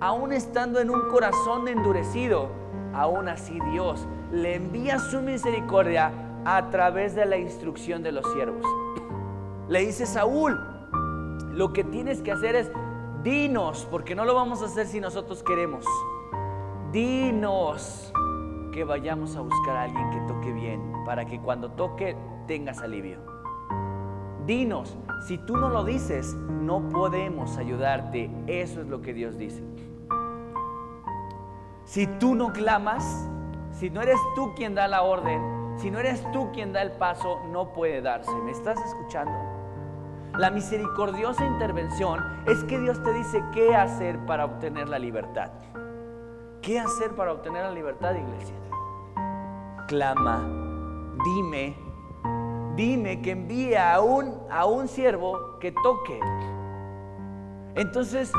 aún estando en un corazón endurecido, aún así Dios le envía su misericordia a través de la instrucción de los siervos. Le dice Saúl, lo que tienes que hacer es dinos, porque no lo vamos a hacer si nosotros queremos. Dinos que vayamos a buscar a alguien que toque bien, para que cuando toque tengas alivio. Dinos, si tú no lo dices, no podemos ayudarte. Eso es lo que Dios dice. Si tú no clamas, si no eres tú quien da la orden, si no eres tú quien da el paso, no puede darse. ¿Me estás escuchando? La misericordiosa intervención es que Dios te dice qué hacer para obtener la libertad. ¿Qué hacer para obtener la libertad, iglesia? Clama, dime, dime que envíe a un, a un siervo que toque. Entonces,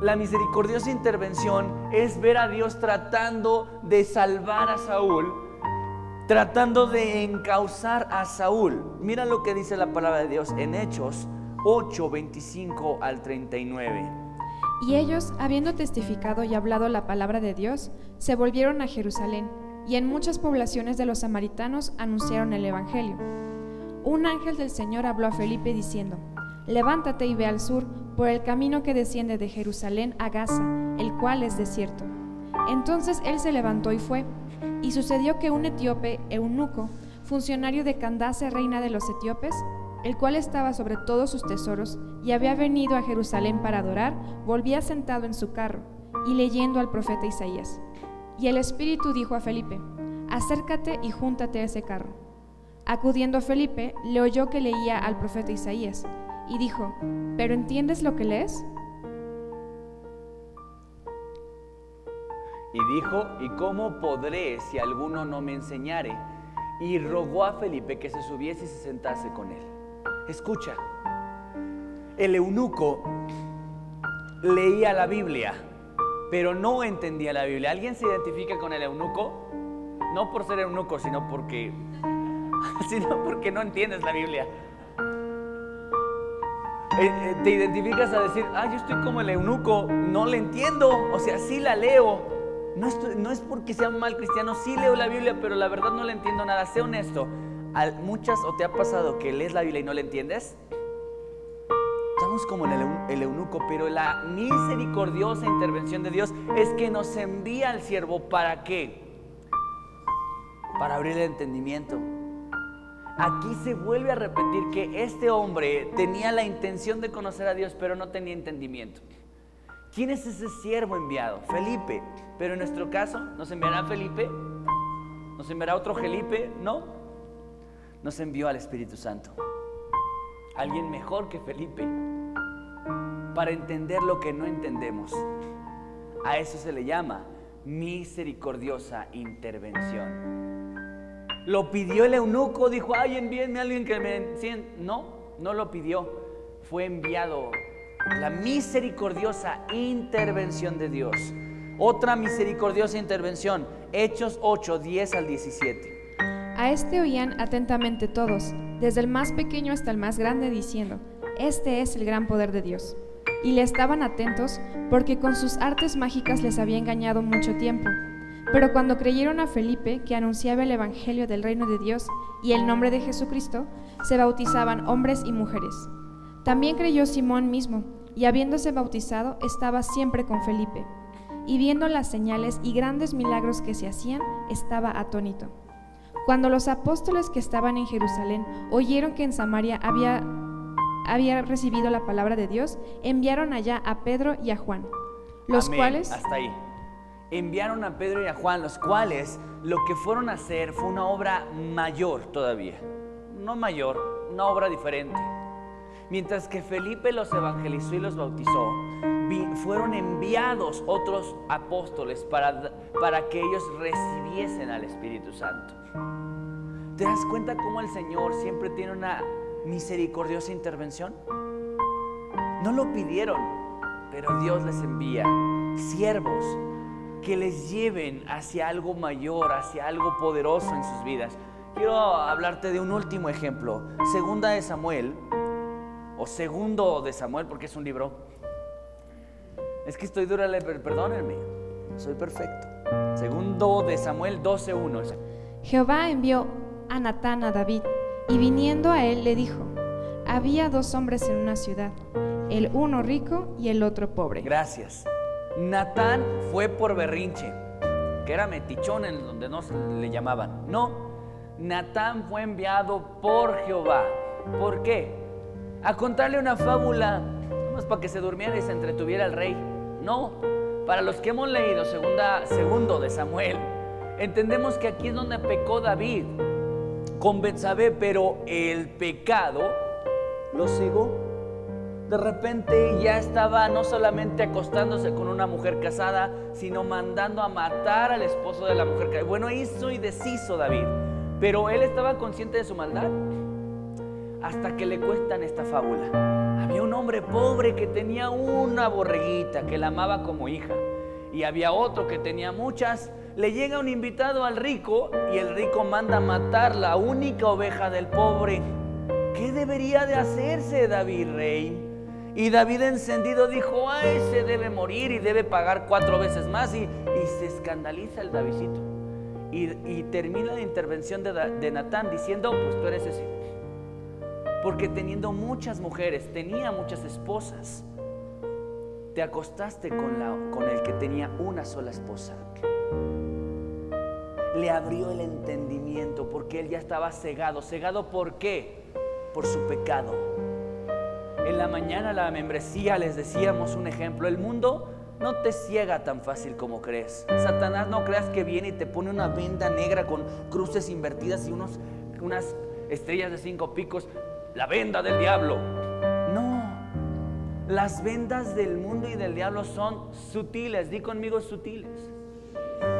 la misericordiosa intervención es ver a Dios tratando de salvar a Saúl, tratando de encauzar a Saúl. Mira lo que dice la palabra de Dios en Hechos 8, 25 al 39. Y ellos, habiendo testificado y hablado la palabra de Dios, se volvieron a Jerusalén, y en muchas poblaciones de los samaritanos anunciaron el Evangelio. Un ángel del Señor habló a Felipe diciendo, Levántate y ve al sur, por el camino que desciende de Jerusalén a Gaza, el cual es desierto. Entonces él se levantó y fue, y sucedió que un etíope, eunuco, funcionario de Candace, reina de los etíopes, el cual estaba sobre todos sus tesoros y había venido a Jerusalén para adorar, volvía sentado en su carro y leyendo al profeta Isaías. Y el Espíritu dijo a Felipe, acércate y júntate a ese carro. Acudiendo Felipe, le oyó que leía al profeta Isaías y dijo, ¿pero entiendes lo que lees? Y dijo, ¿y cómo podré si alguno no me enseñare? Y rogó a Felipe que se subiese y se sentase con él. Escucha, el eunuco leía la Biblia, pero no entendía la Biblia. ¿Alguien se identifica con el eunuco? No por ser eunuco, sino porque, <laughs> sino porque no entiendes la Biblia. Eh, eh, te identificas a decir, ah, yo estoy como el eunuco, no le entiendo, o sea, sí la leo. No, no es porque sea mal cristiano, sí leo la Biblia, pero la verdad no le entiendo nada. Sé honesto, muchas o te ha pasado que lees la Biblia y no la entiendes? Estamos como en el, eunuco, pero la misericordiosa intervención de Dios es que nos envía al siervo para qué? Para abrir el entendimiento. Aquí se vuelve a repetir que este hombre tenía la intención de conocer a Dios, pero no tenía entendimiento. ¿Quién es ese siervo enviado? Felipe. Pero en nuestro caso, ¿nos enviará Felipe? ¿Nos enviará otro Felipe? No nos envió al Espíritu Santo. Alguien mejor que Felipe para entender lo que no entendemos. A eso se le llama misericordiosa intervención. Lo pidió el eunuco, dijo, ay, envíenme a alguien que me entienda. No, no lo pidió. Fue enviado la misericordiosa intervención de Dios. Otra misericordiosa intervención, Hechos 8, 10 al 17. A este oían atentamente todos, desde el más pequeño hasta el más grande, diciendo, Este es el gran poder de Dios. Y le estaban atentos porque con sus artes mágicas les había engañado mucho tiempo. Pero cuando creyeron a Felipe, que anunciaba el Evangelio del reino de Dios y el nombre de Jesucristo, se bautizaban hombres y mujeres. También creyó Simón mismo, y habiéndose bautizado, estaba siempre con Felipe. Y viendo las señales y grandes milagros que se hacían, estaba atónito. Cuando los apóstoles que estaban en Jerusalén oyeron que en Samaria había, había recibido la palabra de Dios, enviaron allá a Pedro y a Juan, los cuales... Hasta ahí. Enviaron a Pedro y a Juan, los cuales lo que fueron a hacer fue una obra mayor todavía. No mayor, una obra diferente. Mientras que Felipe los evangelizó y los bautizó, fueron enviados otros apóstoles para, para que ellos recibiesen al Espíritu Santo. ¿Te das cuenta cómo el Señor siempre tiene una misericordiosa intervención? No lo pidieron, pero Dios les envía siervos que les lleven hacia algo mayor, hacia algo poderoso en sus vidas. Quiero hablarte de un último ejemplo. Segunda de Samuel, o segundo de Samuel, porque es un libro. Es que estoy dura, perdónenme, soy perfecto. Segundo de Samuel 12.1. Jehová envió a Natán a David, y viniendo a él le dijo, había dos hombres en una ciudad, el uno rico y el otro pobre. Gracias. Natán fue por berrinche, que era metichón en donde no le llamaban. No, Natán fue enviado por Jehová. ¿Por qué? A contarle una fábula, no para que se durmiera y se entretuviera el rey. No, para los que hemos leído segunda, segundo de Samuel, entendemos que aquí es donde pecó David con Betsabé, pero el pecado lo cegó. De repente ya estaba no solamente acostándose con una mujer casada, sino mandando a matar al esposo de la mujer casada. Bueno, hizo y deshizo David, pero él estaba consciente de su maldad hasta que le cuestan esta fábula. Había un hombre pobre que tenía una borreguita que la amaba como hija y había otro que tenía muchas. Le llega un invitado al rico y el rico manda matar la única oveja del pobre. ¿Qué debería de hacerse David rey? Y David encendido dijo, a ese debe morir y debe pagar cuatro veces más. Y, se escandaliza el Davidito. Y, termina la intervención de, de Natán diciendo, pues tú eres ese. Porque teniendo muchas mujeres, tenía muchas esposas, te acostaste con, la, con el que tenía una sola esposa. Le abrió el entendimiento porque él ya estaba cegado. ¿Cegado por qué? Por su pecado. En la mañana la membresía les decíamos un ejemplo. El mundo no te ciega tan fácil como crees. Satanás no creas que viene y te pone una venda negra con cruces invertidas y unos, unas estrellas de cinco picos la venda del diablo. No, las vendas del mundo y del diablo son sutiles, di conmigo sutiles.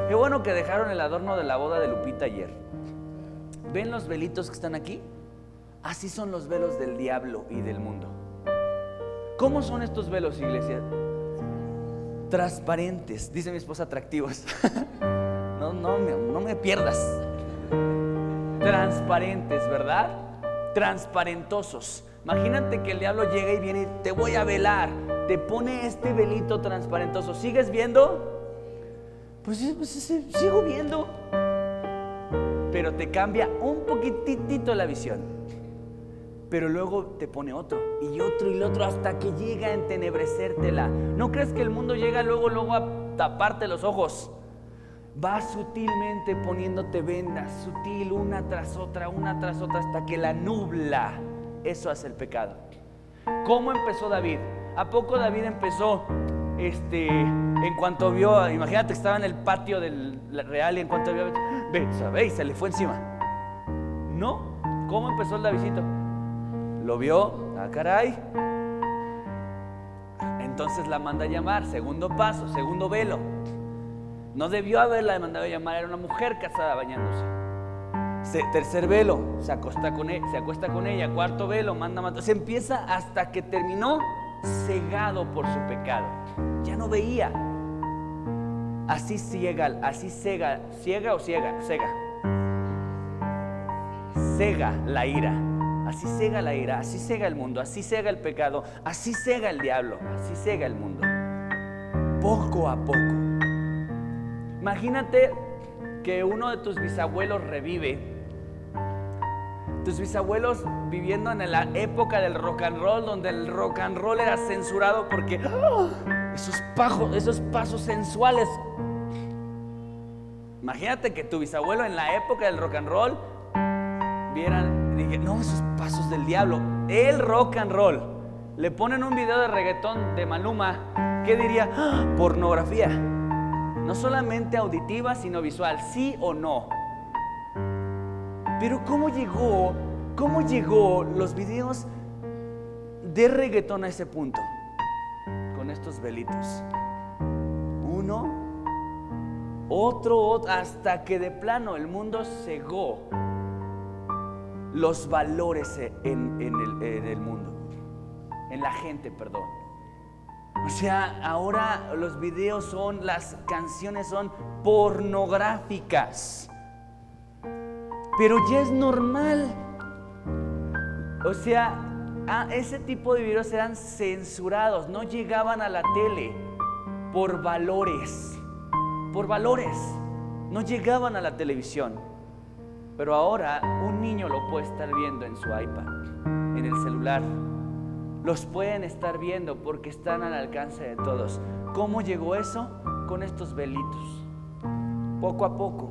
Qué bueno que dejaron el adorno de la boda de Lupita ayer. ¿Ven los velitos que están aquí? Así son los velos del diablo y del mundo. ¿Cómo son estos velos, iglesia? Transparentes, dice mi esposa, atractivos. <laughs> no, no, no me pierdas. Transparentes, ¿verdad? transparentosos. Imagínate que el diablo llega y viene y te voy a velar, te pone este velito transparentoso. ¿Sigues viendo? Pues, pues sigo viendo. Pero te cambia un poquitito la visión. Pero luego te pone otro y otro y otro hasta que llega a entenebrecértela. ¿No crees que el mundo llega luego, luego a taparte los ojos? va sutilmente poniéndote vendas, sutil, una tras otra, una tras otra, hasta que la nubla. Eso hace el pecado. ¿Cómo empezó David? ¿A poco David empezó, este, en cuanto vio, imagínate que estaba en el patio del real y en cuanto vio, ve, se le fue encima? No, ¿cómo empezó el Davidito? Lo vio, ah, caray. Entonces la manda a llamar, segundo paso, segundo velo. No debió haberla mandado a llamar, era una mujer casada bañándose. tercer velo, se acuesta, con ella, se acuesta con ella. Cuarto velo, manda matar. Se empieza hasta que terminó cegado por su pecado. Ya no veía. Así ciega, así cega, ciega o ciega, cega. Cega la ira. Así cega la ira, así cega el mundo, así cega el pecado, así cega el diablo, así cega el mundo. Poco a poco. Imagínate que uno de tus bisabuelos revive. Tus bisabuelos viviendo en la época del rock and roll, donde el rock and roll era censurado porque ¡ah! esos, esos pasos sensuales. Imagínate que tu bisabuelo en la época del rock and roll vieran, no, esos pasos del diablo, el rock and roll. Le ponen un video de reggaetón de Maluma, ¿qué diría? ¡Ah! Pornografía no solamente auditiva, sino visual, sí o no. Pero ¿cómo llegó, cómo llegó los videos de reggaetón a ese punto? Con estos velitos. Uno, otro, otro, hasta que de plano el mundo cegó los valores en, el, mundo, en la gente, perdón. O sea, ahora los videos son, las canciones son pornográficas. Pero ya es normal. O sea, ese tipo de videos eran censurados, no llegaban a la tele por valores. Por valores. No llegaban a la televisión. Pero ahora un niño lo puede estar viendo en su iPad, en el celular los pueden estar viendo porque están al alcance de todos. ¿Cómo llegó eso? Con estos velitos. Poco a poco,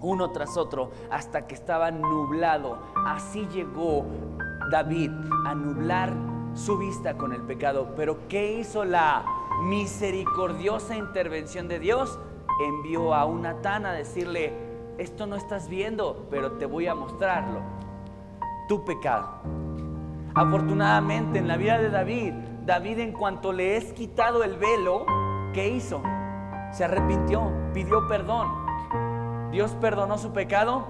uno tras otro, hasta que estaba nublado. Así llegó David a nublar su vista con el pecado. Pero ¿qué hizo la misericordiosa intervención de Dios? Envió a Natán a decirle, esto no estás viendo, pero te voy a mostrarlo. Tu pecado Afortunadamente en la vida de David, David en cuanto le es quitado el velo, ¿qué hizo? Se arrepintió, pidió perdón. Dios perdonó su pecado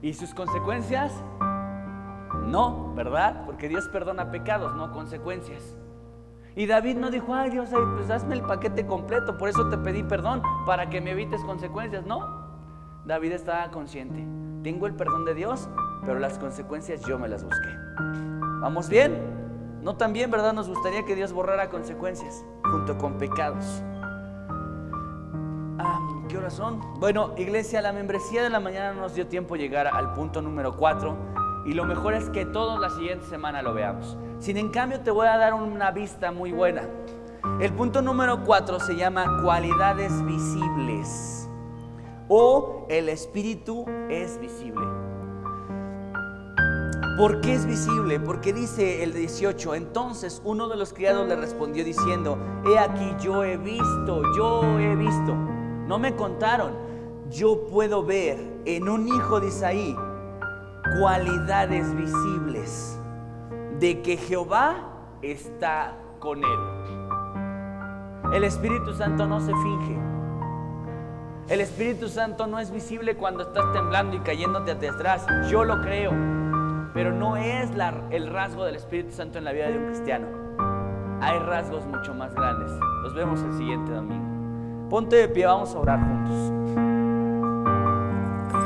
y sus consecuencias. No, ¿verdad? Porque Dios perdona pecados, no consecuencias. Y David no dijo, ay Dios, pues hazme el paquete completo, por eso te pedí perdón, para que me evites consecuencias. No, David estaba consciente, tengo el perdón de Dios, pero las consecuencias yo me las busqué. ¿Vamos bien? No tan bien, ¿verdad? Nos gustaría que Dios borrara consecuencias junto con pecados. Ah, ¿Qué horas son? Bueno, iglesia, la membresía de la mañana nos dio tiempo llegar al punto número 4 y lo mejor es que todos la siguiente semana lo veamos. Sin en cambio te voy a dar una vista muy buena. El punto número 4 se llama cualidades visibles o el espíritu es visible. ¿Por qué es visible? Porque dice el 18, entonces uno de los criados le respondió diciendo, he aquí yo he visto, yo he visto, no me contaron, yo puedo ver en un hijo de Isaí cualidades visibles de que Jehová está con él. El Espíritu Santo no se finge. El Espíritu Santo no es visible cuando estás temblando y cayéndote hacia atrás. Yo lo creo. Pero no es el rasgo del Espíritu Santo en la vida de un cristiano. Hay rasgos mucho más grandes. Los vemos el siguiente domingo. Ponte de pie, vamos a orar juntos.